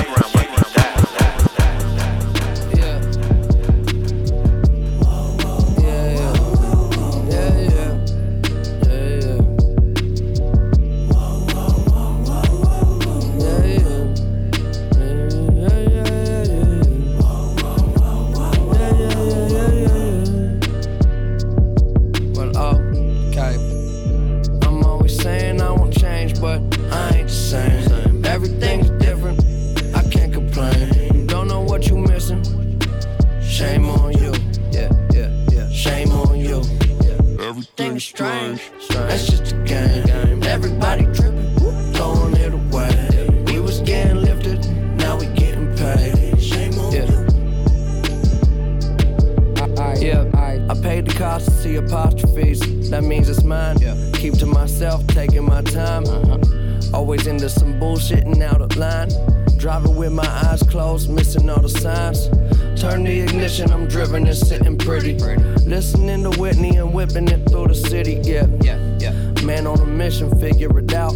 Everything's strange. That's just a game. Everybody tripping, throwing it away. We was getting lifted, now we getting paid. Shame on you. Yeah, I, I paid the cost to see apostrophes. That means it's mine. Yeah. Keep to myself, taking my time. Always into some bullshit and out of line. Driving with my eyes closed, missing all the signs. Turn the ignition, I'm driven and sitting pretty. Listening to Whitney and whipping it through the city. Yeah, yeah, yeah. Man on a mission, figure it out.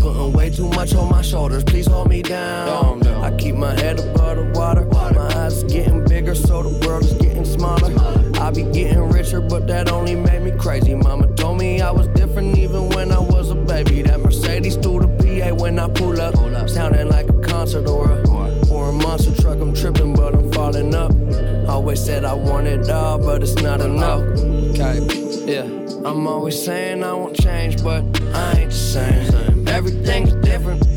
Putting way too much on my shoulders, please hold me down. I keep my head above the water. My eyes getting bigger, so the world is getting smaller. I be getting richer, but that only made me crazy. Mama told me I was different even when I was a baby. That Mercedes through the PA when I pull up. Sounding like a concert or a, or a monster truck. I'm tripping, but I'm falling up. Always said I want it all, but it's not enough. Okay, yeah. I'm always saying I won't change, but I ain't the same. Everything's different.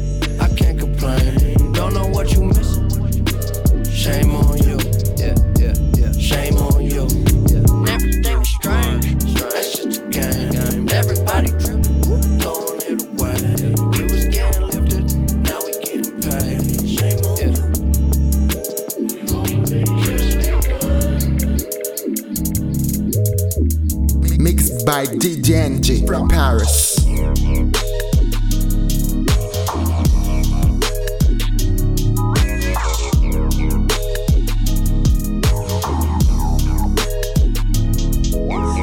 From Paris.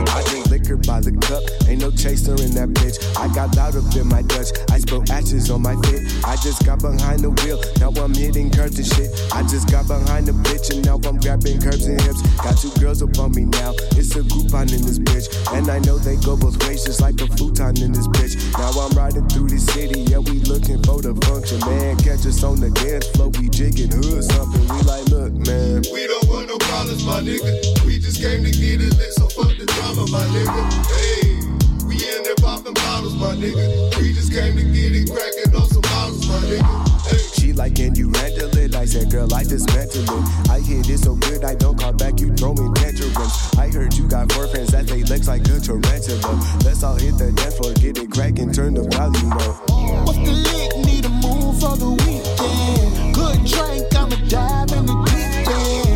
I drink liquor by the cup, ain't no chaser in that bitch. I got loud up in my Dutch, Ashes on my fit. I just got behind the wheel, now I'm hitting curves and shit. I just got behind the bitch and now I'm grabbing curves and hips. Got two girls up on me now, it's a Groupon in this bitch. And I know they go both ways, just like a futon in this bitch. Now I'm riding through the city, yeah, we looking for the function, man. Catch us on the dance floor, we jigging hood something. We like, look, man. We don't want no problems, my nigga. We just came to get it lit, so fuck the drama, my nigga. Hey, bottles, my nigga. We just came to get it cracking on some bottles, my nigga. Hey. She like, can you handle it? I said, girl, I dismantle it. I hit it so good, I don't call back, you throw throwing tantrums. I heard you got four friends that they legs like a tarantula. Let's all hit the dance floor, get it cracking, turn the volume up. What's the lick? Need a move for the weekend. Good drink, I'ma dive in the deep end.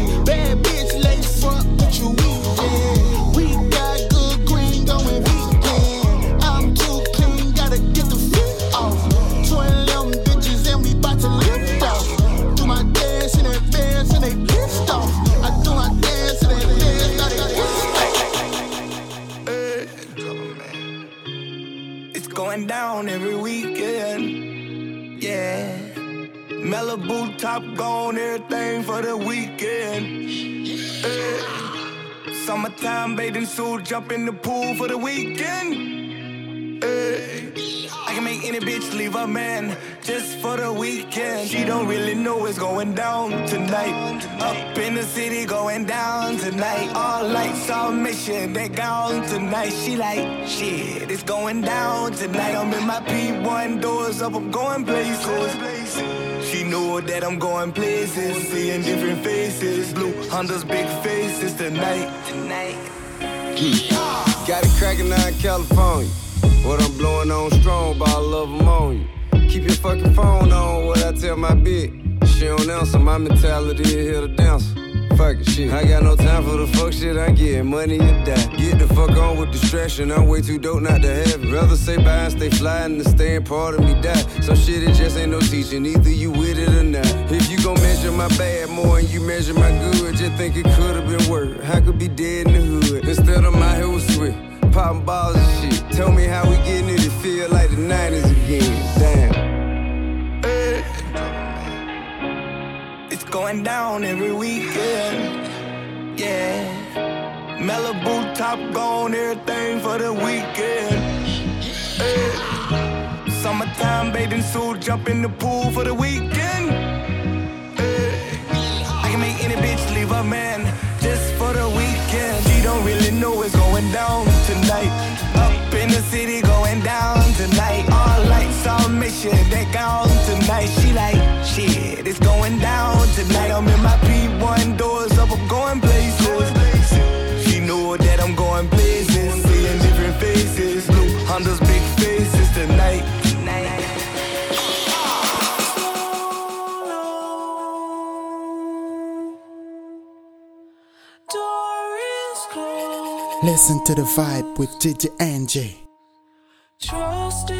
Malibu top gone, everything for the weekend. Yeah. Summertime bathing suit, jump in the pool for the weekend. Yeah. I can make any bitch leave a man just for the weekend. She don't really know what's going down tonight. Up in the city, going down tonight. All lights on mission, they gone tonight. She like, shit, it's going down tonight. I'm in my P1 doors up, I'm going places. Know that I'm going places, seeing different faces. Blue Honda's big faces tonight. Tonight. Hmm. Got it cracking out in California. What I'm blowing on strong, but I love them on you. Keep your fucking phone on, what I tell my bitch. She don't answer, my mentality is here to dance. Fuck it, shit. I got no time for the fuck shit, I get money or die. Get the fuck on with distraction, I'm way too dope not to have it. Rather say bye and stay fly and the stand part of me die. Some shit, it just ain't no teaching, either you with it or not. If you gon' measure my bad more and you measure my good, just think it could've been worse. I could be dead in the hood, instead I'm out here with Swift. Popping balls and shit. Tell me how we getting it to feel like the 90s again. Damn. Going down every weekend. Yeah. Malibu top gone, everything for the weekend. Hey. Summertime bathing suit, jump in the pool for the weekend. Hey. I can make any bitch leave a man just for the weekend. She don't really know what's going down tonight. Up in the city, going down tonight. All lights on, make sure they gone tonight. She like, shit, it's going down tonight. I'm in my P1 doors up, I'm going places. She know that I'm going places, seeing different faces. Blue Honda's big faces tonight. tonight. Listen to the vibe with DJ Enjay. Trust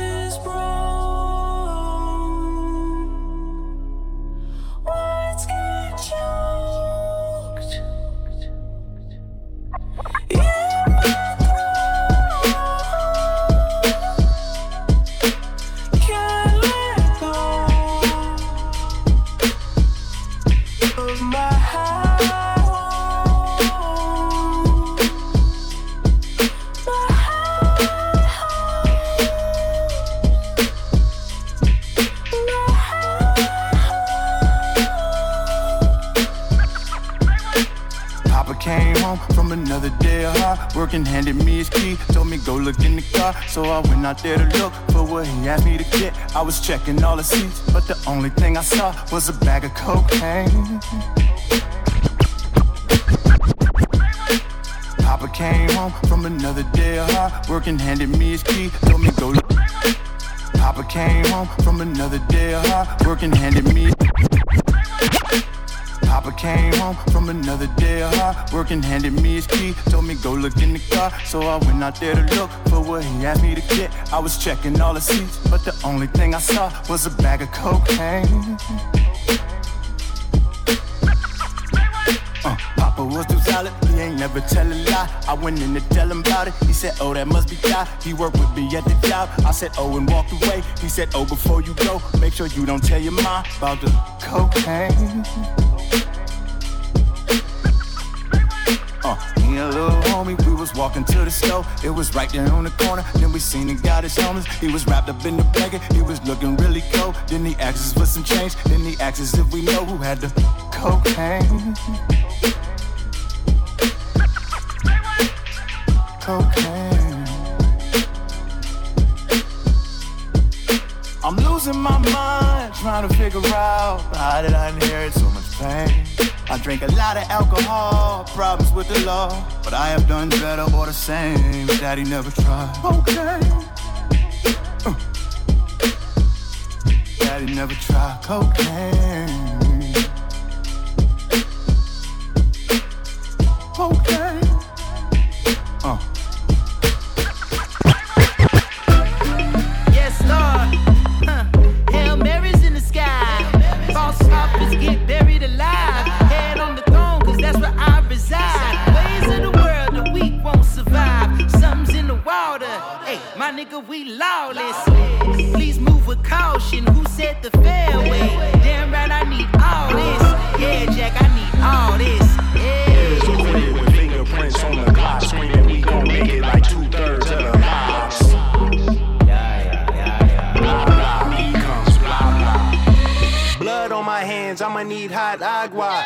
home from another day of hard working, handed me his key, told me go look in the car. So I went out there to look for what he asked me to get. I was checking all the seats, but the only thing I saw was a bag of cocaine. Papa came home from another day of hard working, handed me his key, told me go look. Papa came home from another day of hard working, handed me. Papa came home from another day of hard working, handed me his key, told me go look in the car. So I went out there to look for what he asked me to get. I was checking all the seats, but the only thing I saw was a bag of cocaine. Uh, Papa was too solid, he ain't never tell a lie. I went in to tell him about it. He said, Oh, that must be God. He worked with me at the job. I said, Oh, and walked away. He said, Oh, before you go, make sure you don't tell your mom about the cocaine. A little homie, we was walking to the store. It was right there on the corner. Then we seen a guy that's homeless. He was wrapped up in the blanket. He was looking really cold. Then he asked us for some change. Then he asked us if we know who had the cocaine. Cocaine. I'm losing my mind trying to figure out how did I inherit so much pain. I drink a lot of alcohol, problems with the law, but I have done better or the same. Daddy never tried. Okay. Uh. Daddy never tried cocaine. Nigga, we lawless. Please move with caution. Who said the fairway? Damn right, I need all this. Yeah, Jack, I need all this. Yeah. Fingerprints on the clock, screaming we gon' make it like two thirds of the lives. Blood on my hands, I'ma need hot agua.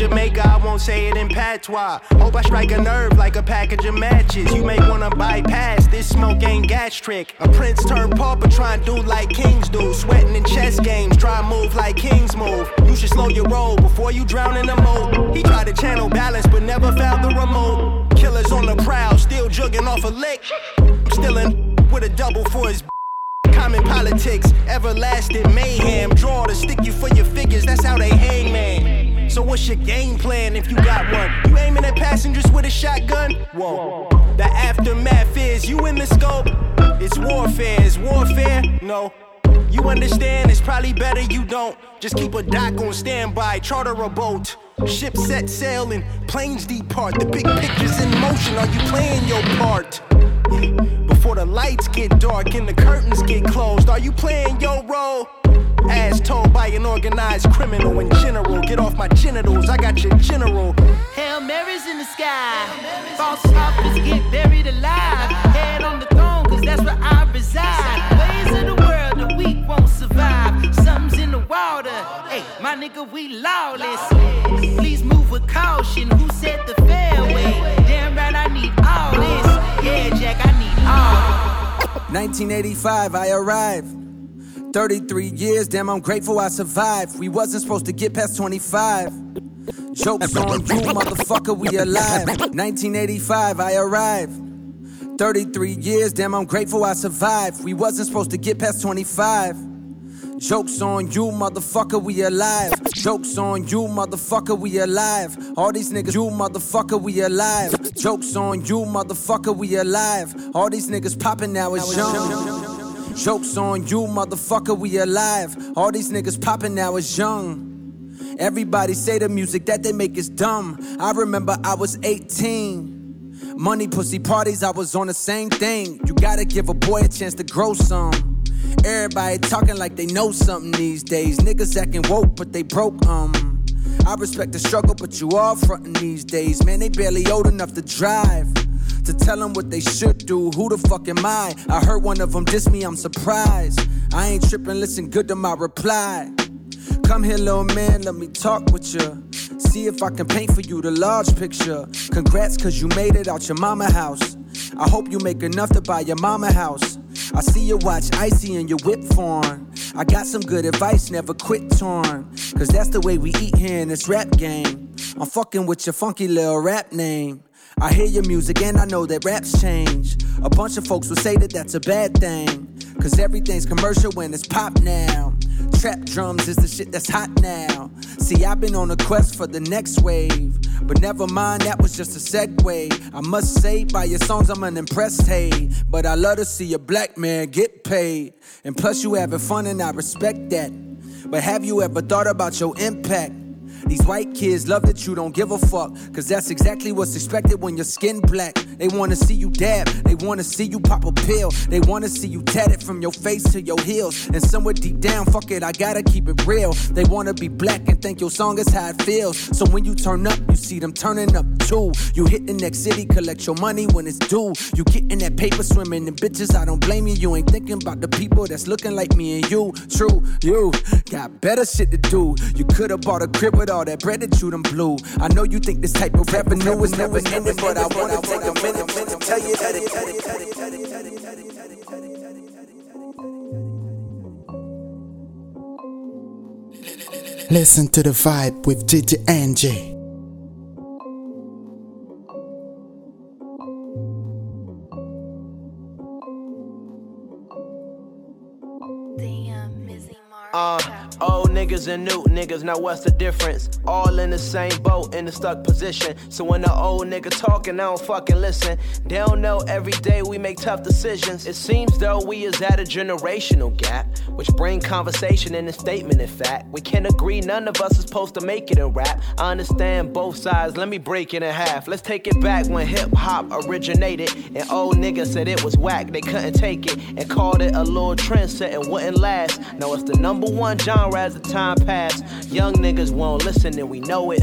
Jamaica, I won't say it in patois. Hope I strike a nerve like a package of matches. You may wanna bypass, this smoke ain't gas trick. A prince turned pauper, try and do like kings do. Sweating in chess games, try move like kings move. You should slow your roll before you drown in the moat. He tried to channel balance, but never found the remote. Killers on the prowl, still jugging off a lick. I'm still in with a double for his Common politics, everlasting mayhem. Draw to stick you for your figures, that's how they hang, man. So what's your game plan if you got one? You aiming at passengers with a shotgun? Whoa. The aftermath is you in the scope. It's warfare, it's warfare? No. You understand, it's probably better you don't. Just keep a dock on standby, charter a boat. Ship set sail and planes depart. The big picture's in motion. Are you playing your part? Before the lights get dark and the curtains get closed, are you playing your role? As told by an organized criminal in general, get off my genitals, I got your general. Hail Mary's in the sky. False prophets get buried alive. Head on the throne, cause that's where I reside. Ways of the world, the weak won't survive. Something's in the water. Hey, my nigga, we lawless. Please move with caution. Who said the fairway? Damn right, I need all this. Yeah, Jack, I need all. 1985, I arrived. 33 years, damn, I'm grateful I survived. We wasn't supposed to get past 25. Jokes on you, motherfucker, we alive. 1985, I arrived. 33 years, damn, I'm grateful I survived. We wasn't supposed to get past 25. Jokes on you, motherfucker, we alive. Jokes on you, motherfucker, we alive. All these niggas, you motherfucker, we alive. Jokes on you, motherfucker, we alive. All these niggas popping now is young. Jokes on you, motherfucker, we alive. All these niggas popping now is young. Everybody say the music that they make is dumb. I remember I was 18. Money, pussy parties, I was on the same thing. You gotta give a boy a chance to grow some. Everybody talking like they know something these days. Niggas acting woke, but they broke, um. I respect the struggle, but you all frontin' these days. Man, they barely old enough to drive. To tell them what they should do, who the fuck am I? I heard one of them diss me, I'm surprised. I ain't trippin', listen good to my reply. Come here, little man, let me talk with you. See if I can paint for you the large picture. Congrats, cause you made it out your mama house. I hope you make enough to buy your mama house. I see your watch icy and your whip form. I got some good advice, never quit torn. Cause that's the way we eat here in this rap game. I'm fucking with your funky little rap name. I hear your music and I know that raps change. A bunch of folks will say that that's a bad thing. Cause everything's commercial when it's pop now. Trap drums is the shit that's hot now. See, I've been on a quest for the next wave. But never mind, that was just a segue. I must say, by your songs, I'm unimpressed, hey. But I love to see a black man get paid. And plus, you having fun, and I respect that. But have you ever thought about your impact? These white kids love that you don't give a fuck. Cause that's exactly what's expected when your skin black. They wanna see you dab, they wanna see you pop a pill. They wanna see you tatted from your face to your heels. And somewhere deep down, fuck it, I gotta keep it real. They wanna be black and think your song is how it feels. So when you turn up, you see them turning up too. You hit the next city, collect your money when it's due. You getting that paper swimming in bitches, I don't blame you. You ain't thinking about the people that's looking like me and you. True, you got better shit to do. You could've bought a crib with all that bread that you done blew. I know you think this type of revenue is never ending, but I wanna take a minute to tell you that it. Listen to the vibe with DJ Enjay. Uh, old niggas and new niggas, now what's the difference? All in the same boat, in the stuck position. So when the old nigga talking, I don't fucking listen. They don't know every day we make tough decisions. It seems though we is at a generational gap, which bring conversation in a statement. In fact, we can't agree none of us is supposed to make it in rap. I understand both sides, let me break it in half. Let's take it back when hip hop originated, and old niggas said it was whack, they couldn't take it, and called it a little trendset and wouldn't last. Now it's the number one genre as the time passed. Young niggas won't listen and we know it.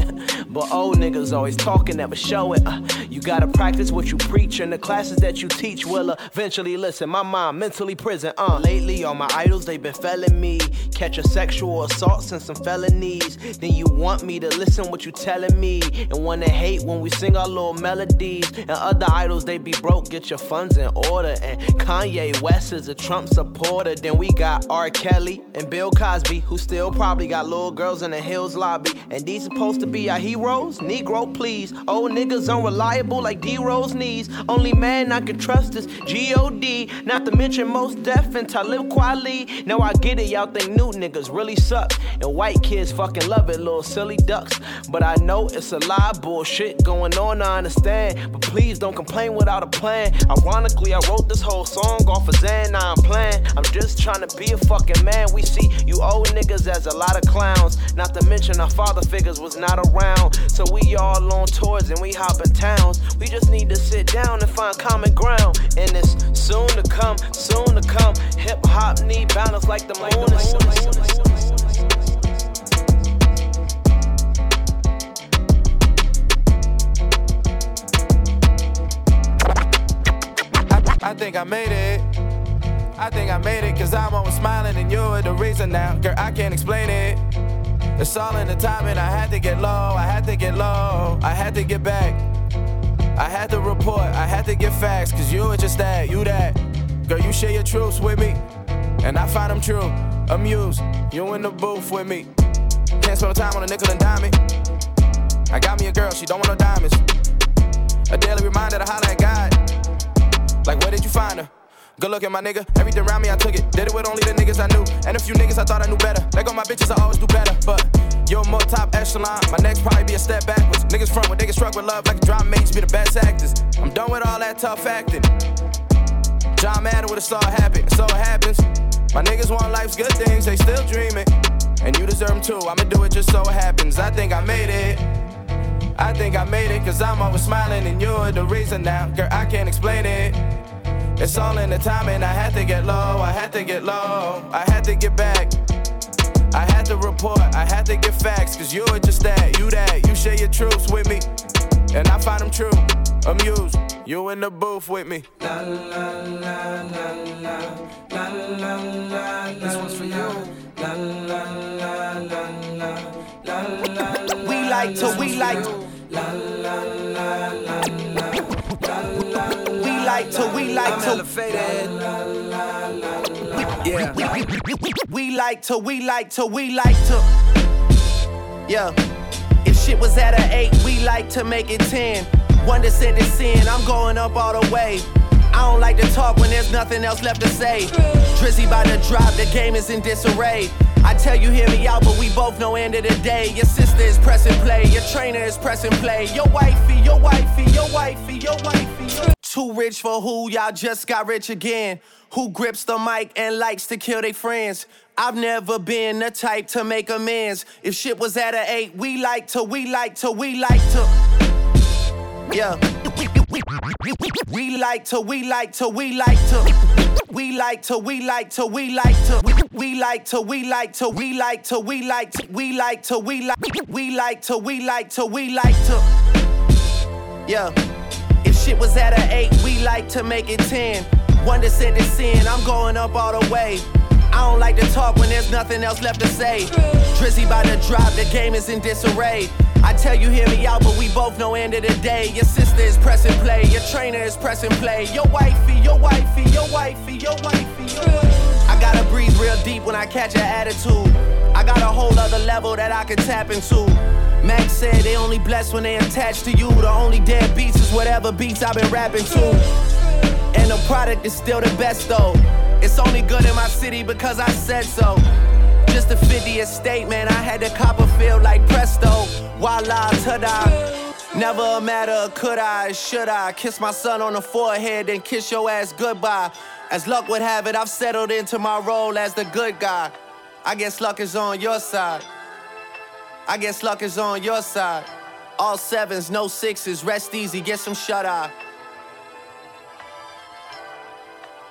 But old niggas always talking, never show it. Uh, you gotta practice what you preach, and the classes that you teach will eventually listen. My mind mentally prison, uh. Lately, all my idols, they been felling me. Catch a sexual assaults and some felonies. Then you want me to listen what you telling me. And wanna hate when we sing our little melodies. And other idols, they be broke, get your funds in order. And Kanye West is a Trump supporter. Then we got R. Kelly and Bill Cosby, who still probably got little girls in the Hills lobby. And these supposed to be our heroes? Negro, please. Old niggas unreliable like D Rose knees. Only man I can trust is G.O.D. Not to mention Mos Def and Talib Kweli. Now I get it, y'all think new niggas really suck. And white kids fucking love it, little silly ducks. But I know it's a lie, bullshit going on, I understand. But please don't complain without a plan. Ironically, I wrote this whole song off of Zan, now I'm playing. I'm just trying to be a fucking man. We see you old niggas as a lot of clowns. Not to mention our father figures was not around. So we all on tours and we hopping towns. We just need to sit down and find common ground. And it's soon to come, soon to come. Hip hop need balance like the moon is. I think I made it. I think I made it cause I'm always smiling and you're the reason now. Girl, I can't explain it. It's all in the timing. I had to get low, I had to get low, I had to get back. I had to report, I had to get facts cause you were just that, you that. Girl, you share your truths with me, and I find them true. Amused, you in the booth with me. Can't spend time on a nickel and dime it. I got me a girl, she don't want no diamonds. A daily reminder to holler at God. Like, where did you find her? Good looking, my nigga. Everything around me, I took it. Did it with only the niggas I knew. And a few niggas I thought I knew better. They go my bitches, I always do better. But you're more top echelon. My next probably be a step backwards. Niggas front when niggas struck with love like a drama mates be the best actors. I'm done with all that tough acting. John Madden with a star happen, so it happens. My niggas want life's good things, they still dreaming. And you deserve them too, I'ma do it just so it happens. I think I made it. I think I made it, cause I'm always smiling and you're the reason now. Girl, I can't explain it. It's all in the timing. I had to get low, I had to get low, I had to get back. I had to report, I had to get facts, cause you were just that, you that, you share your truths with me. And I find them true, amused, you in the booth with me. La la la la la, la la la This one's for you. La la la la la, la la la. We like to, we like La la la la la, la la We like to, we like to. Yeah. We like to, we like to, we like to. Yeah. If shit was at an eight, we like to make it ten. One to send it sin, I'm going up all the way. I don't like to talk when there's nothing else left to say. Drizzy by the drop, the game is in disarray. I tell you, hear me out, but we both know end of the day. Your sister is pressing play, your trainer is pressing play. Your wifey, your wifey, your wifey, your wifey. Too rich for who? Y'all just got rich again. Who grips the mic and likes to kill their friends? I've never been the type to make amends. If shit was at an eight, we like to, we like to, we like to. Yeah. We like to, we like to, we like to. We like to, we like to, we like to. We like to, we like to, we like to, we like to, we like to, we like, to, we like to, we like to. Yeah. If shit was at an eight, we like to make it ten. One to send it sin, I'm going up all the way. I don't like to talk when there's nothing else left to say. Drizzy by the drop, the game is in disarray. I tell you, hear me out, but we both know end of the day. Your sister is pressing play, your trainer is pressing play. Your wifey, your wifey, your wifey, your wifey. I gotta breathe real deep when I catch an attitude. I got a whole other level that I can tap into. Max said they only blessed when they attached to you. The only dead beats is whatever beats I've been rapping to. And the product is still the best though. It's only good in my city because I said so. Just a 50th state, man. I had to cop a feel like presto. Voila, ta-da. Never matter could I, should I kiss my son on the forehead, and kiss your ass goodbye. As luck would have it, I've settled into my role as the good guy. I guess luck is on your side. I guess luck is on your side. All sevens, no sixes, rest easy, get some shut eye.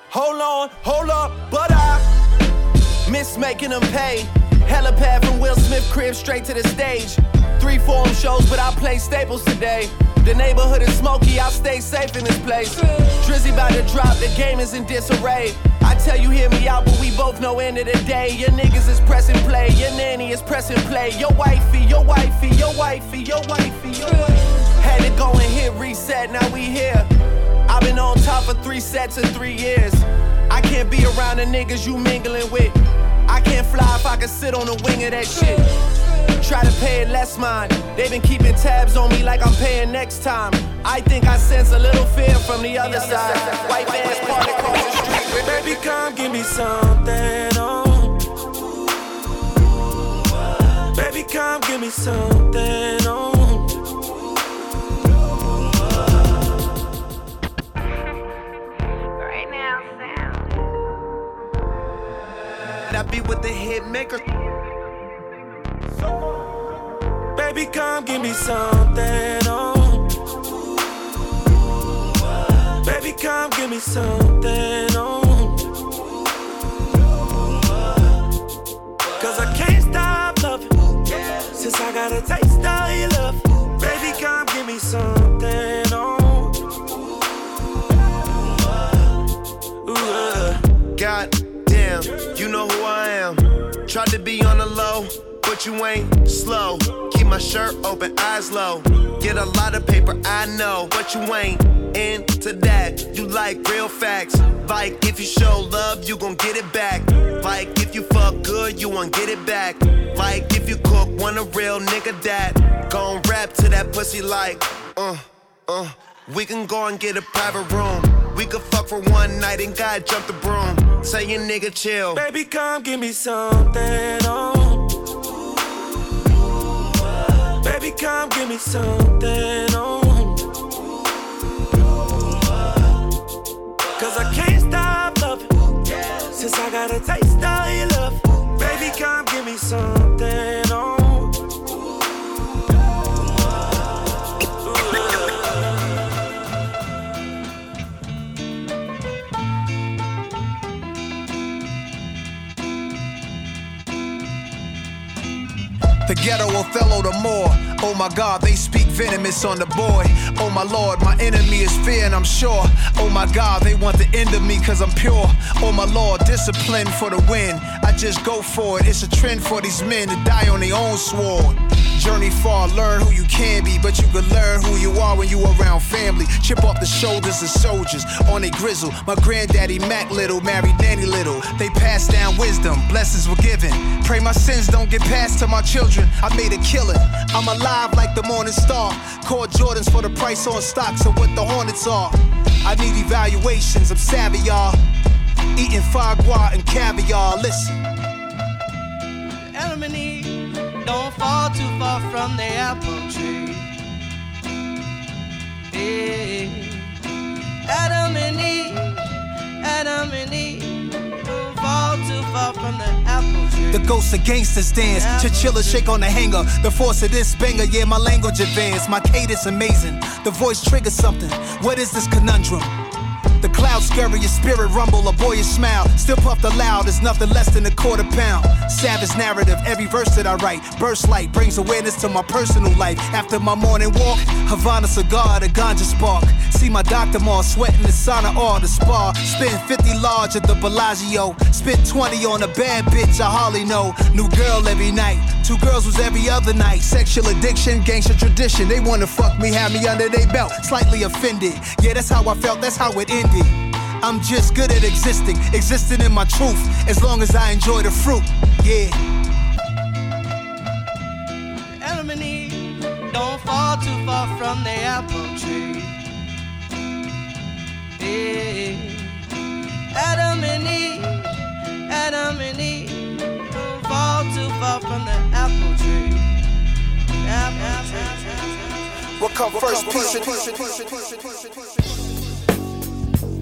Hold on, hold up, but I miss making them pay. Helipad from Will Smith crib straight to the stage. Three forum shows, but I play staples today. The neighborhood is smoky, I'll stay safe in this place. Drizzy about to drop, the game is in disarray. I tell you, hear me out, but we both know end of the day. Your niggas is pressing play, your nanny is pressing play. Your wifey, your wifey, your wifey, your wifey, your wifey. Had to go and hit reset, now we here. I've been on top for three sets in three years. I can't be around the niggas you mingling with. I can't fly if I can sit on the wing of that shit. Try to pay it less mind. They've been keeping tabs on me like I'm paying next time. I think I sense a little fear from the other side. White man's party across the street. Baby, come give me something. Oh. Baby, come give me something. Oh. With the hit maker. Baby, come give me something. Oh. Baby, come give me something. Lot of paper, I know, but you ain't into that. You like real facts. Like if you show love, you gon' get it back. Like if you fuck good, you won't get it back. Like if you cook, want a real nigga that gon' rap to that pussy like, uh, uh. We can go and get a private room. We could fuck for one night and God jump the broom. Say your nigga chill. Baby, come give me something. Oh. Come give me something. Oh. Cause I can't stop loving. Since I got a taste of your love. Baby, come give me something. Oh. The ghetto Othello the more. Oh my God, they speak venomous on the boy. Oh my Lord, my enemy is fear and I'm sure. Oh my God, they want the end of me cause I'm pure. Oh my Lord, discipline for the win. I just go for it. It's a trend for these men to die on their own sword. Journey far, learn who you can be, but you can learn who you are when you around family. Chip off the shoulders of soldiers on a grizzle. My granddaddy Mac Little married Nanny Little. They passed down wisdom, blessings were given. Pray my sins don't get passed to my children. I made a killing. I'm alive like the morning star. Call Jordans for the price on stocks of what the Hornets are. I need evaluations, I'm savvy, y'all. Eating foie gras and caviar. Listen. Eve don't fall too far from the apple tree. Hey. Adam and Eve, Adam and Eve don't fall too far from the apple tree. The ghosts of gangsters dance. Chinchilla shake on the hanger. The force of this banger, yeah, my language advanced. My cadence amazing. The voice triggers something. What is this conundrum? The clouds scurry your spirit rumble, a boyish smile. Still puffed aloud, is nothing less than a quarter pound. Savage narrative, every verse that I write. Burst light brings awareness to my personal life. After my morning walk, Havana cigar, the ganja spark. See my doctor more sweating the sauna or the spa. Spend 50 large at the Bellagio. Spent 20 on a bad bitch I hardly know. New girl every night. Two girls was every other night. Sexual addiction, gangster tradition. They wanna fuck me, have me under their belt. Slightly offended. Yeah, that's how I felt, that's how it ended. I'm just good at existing, existing in my truth, as long as I enjoy the fruit. Yeah. Adam and Eve don't fall too far from the apple tree. Hey. Adam and Eve, Adam and Eve don't fall too far from the apple tree. Apple tree. What come first?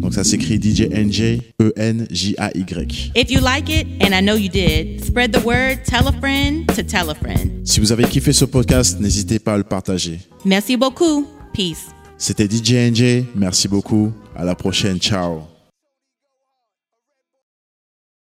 Donc ça s'écrit DJ NJ E N J A Y. If you like it, and I know you did, spread the word, tell a friend to tell a friend. Si vous avez kiffé ce podcast, n'hésitez pas à le partager. Merci beaucoup. Peace. C'était DJ NJ. Merci beaucoup. À la prochaine. Ciao.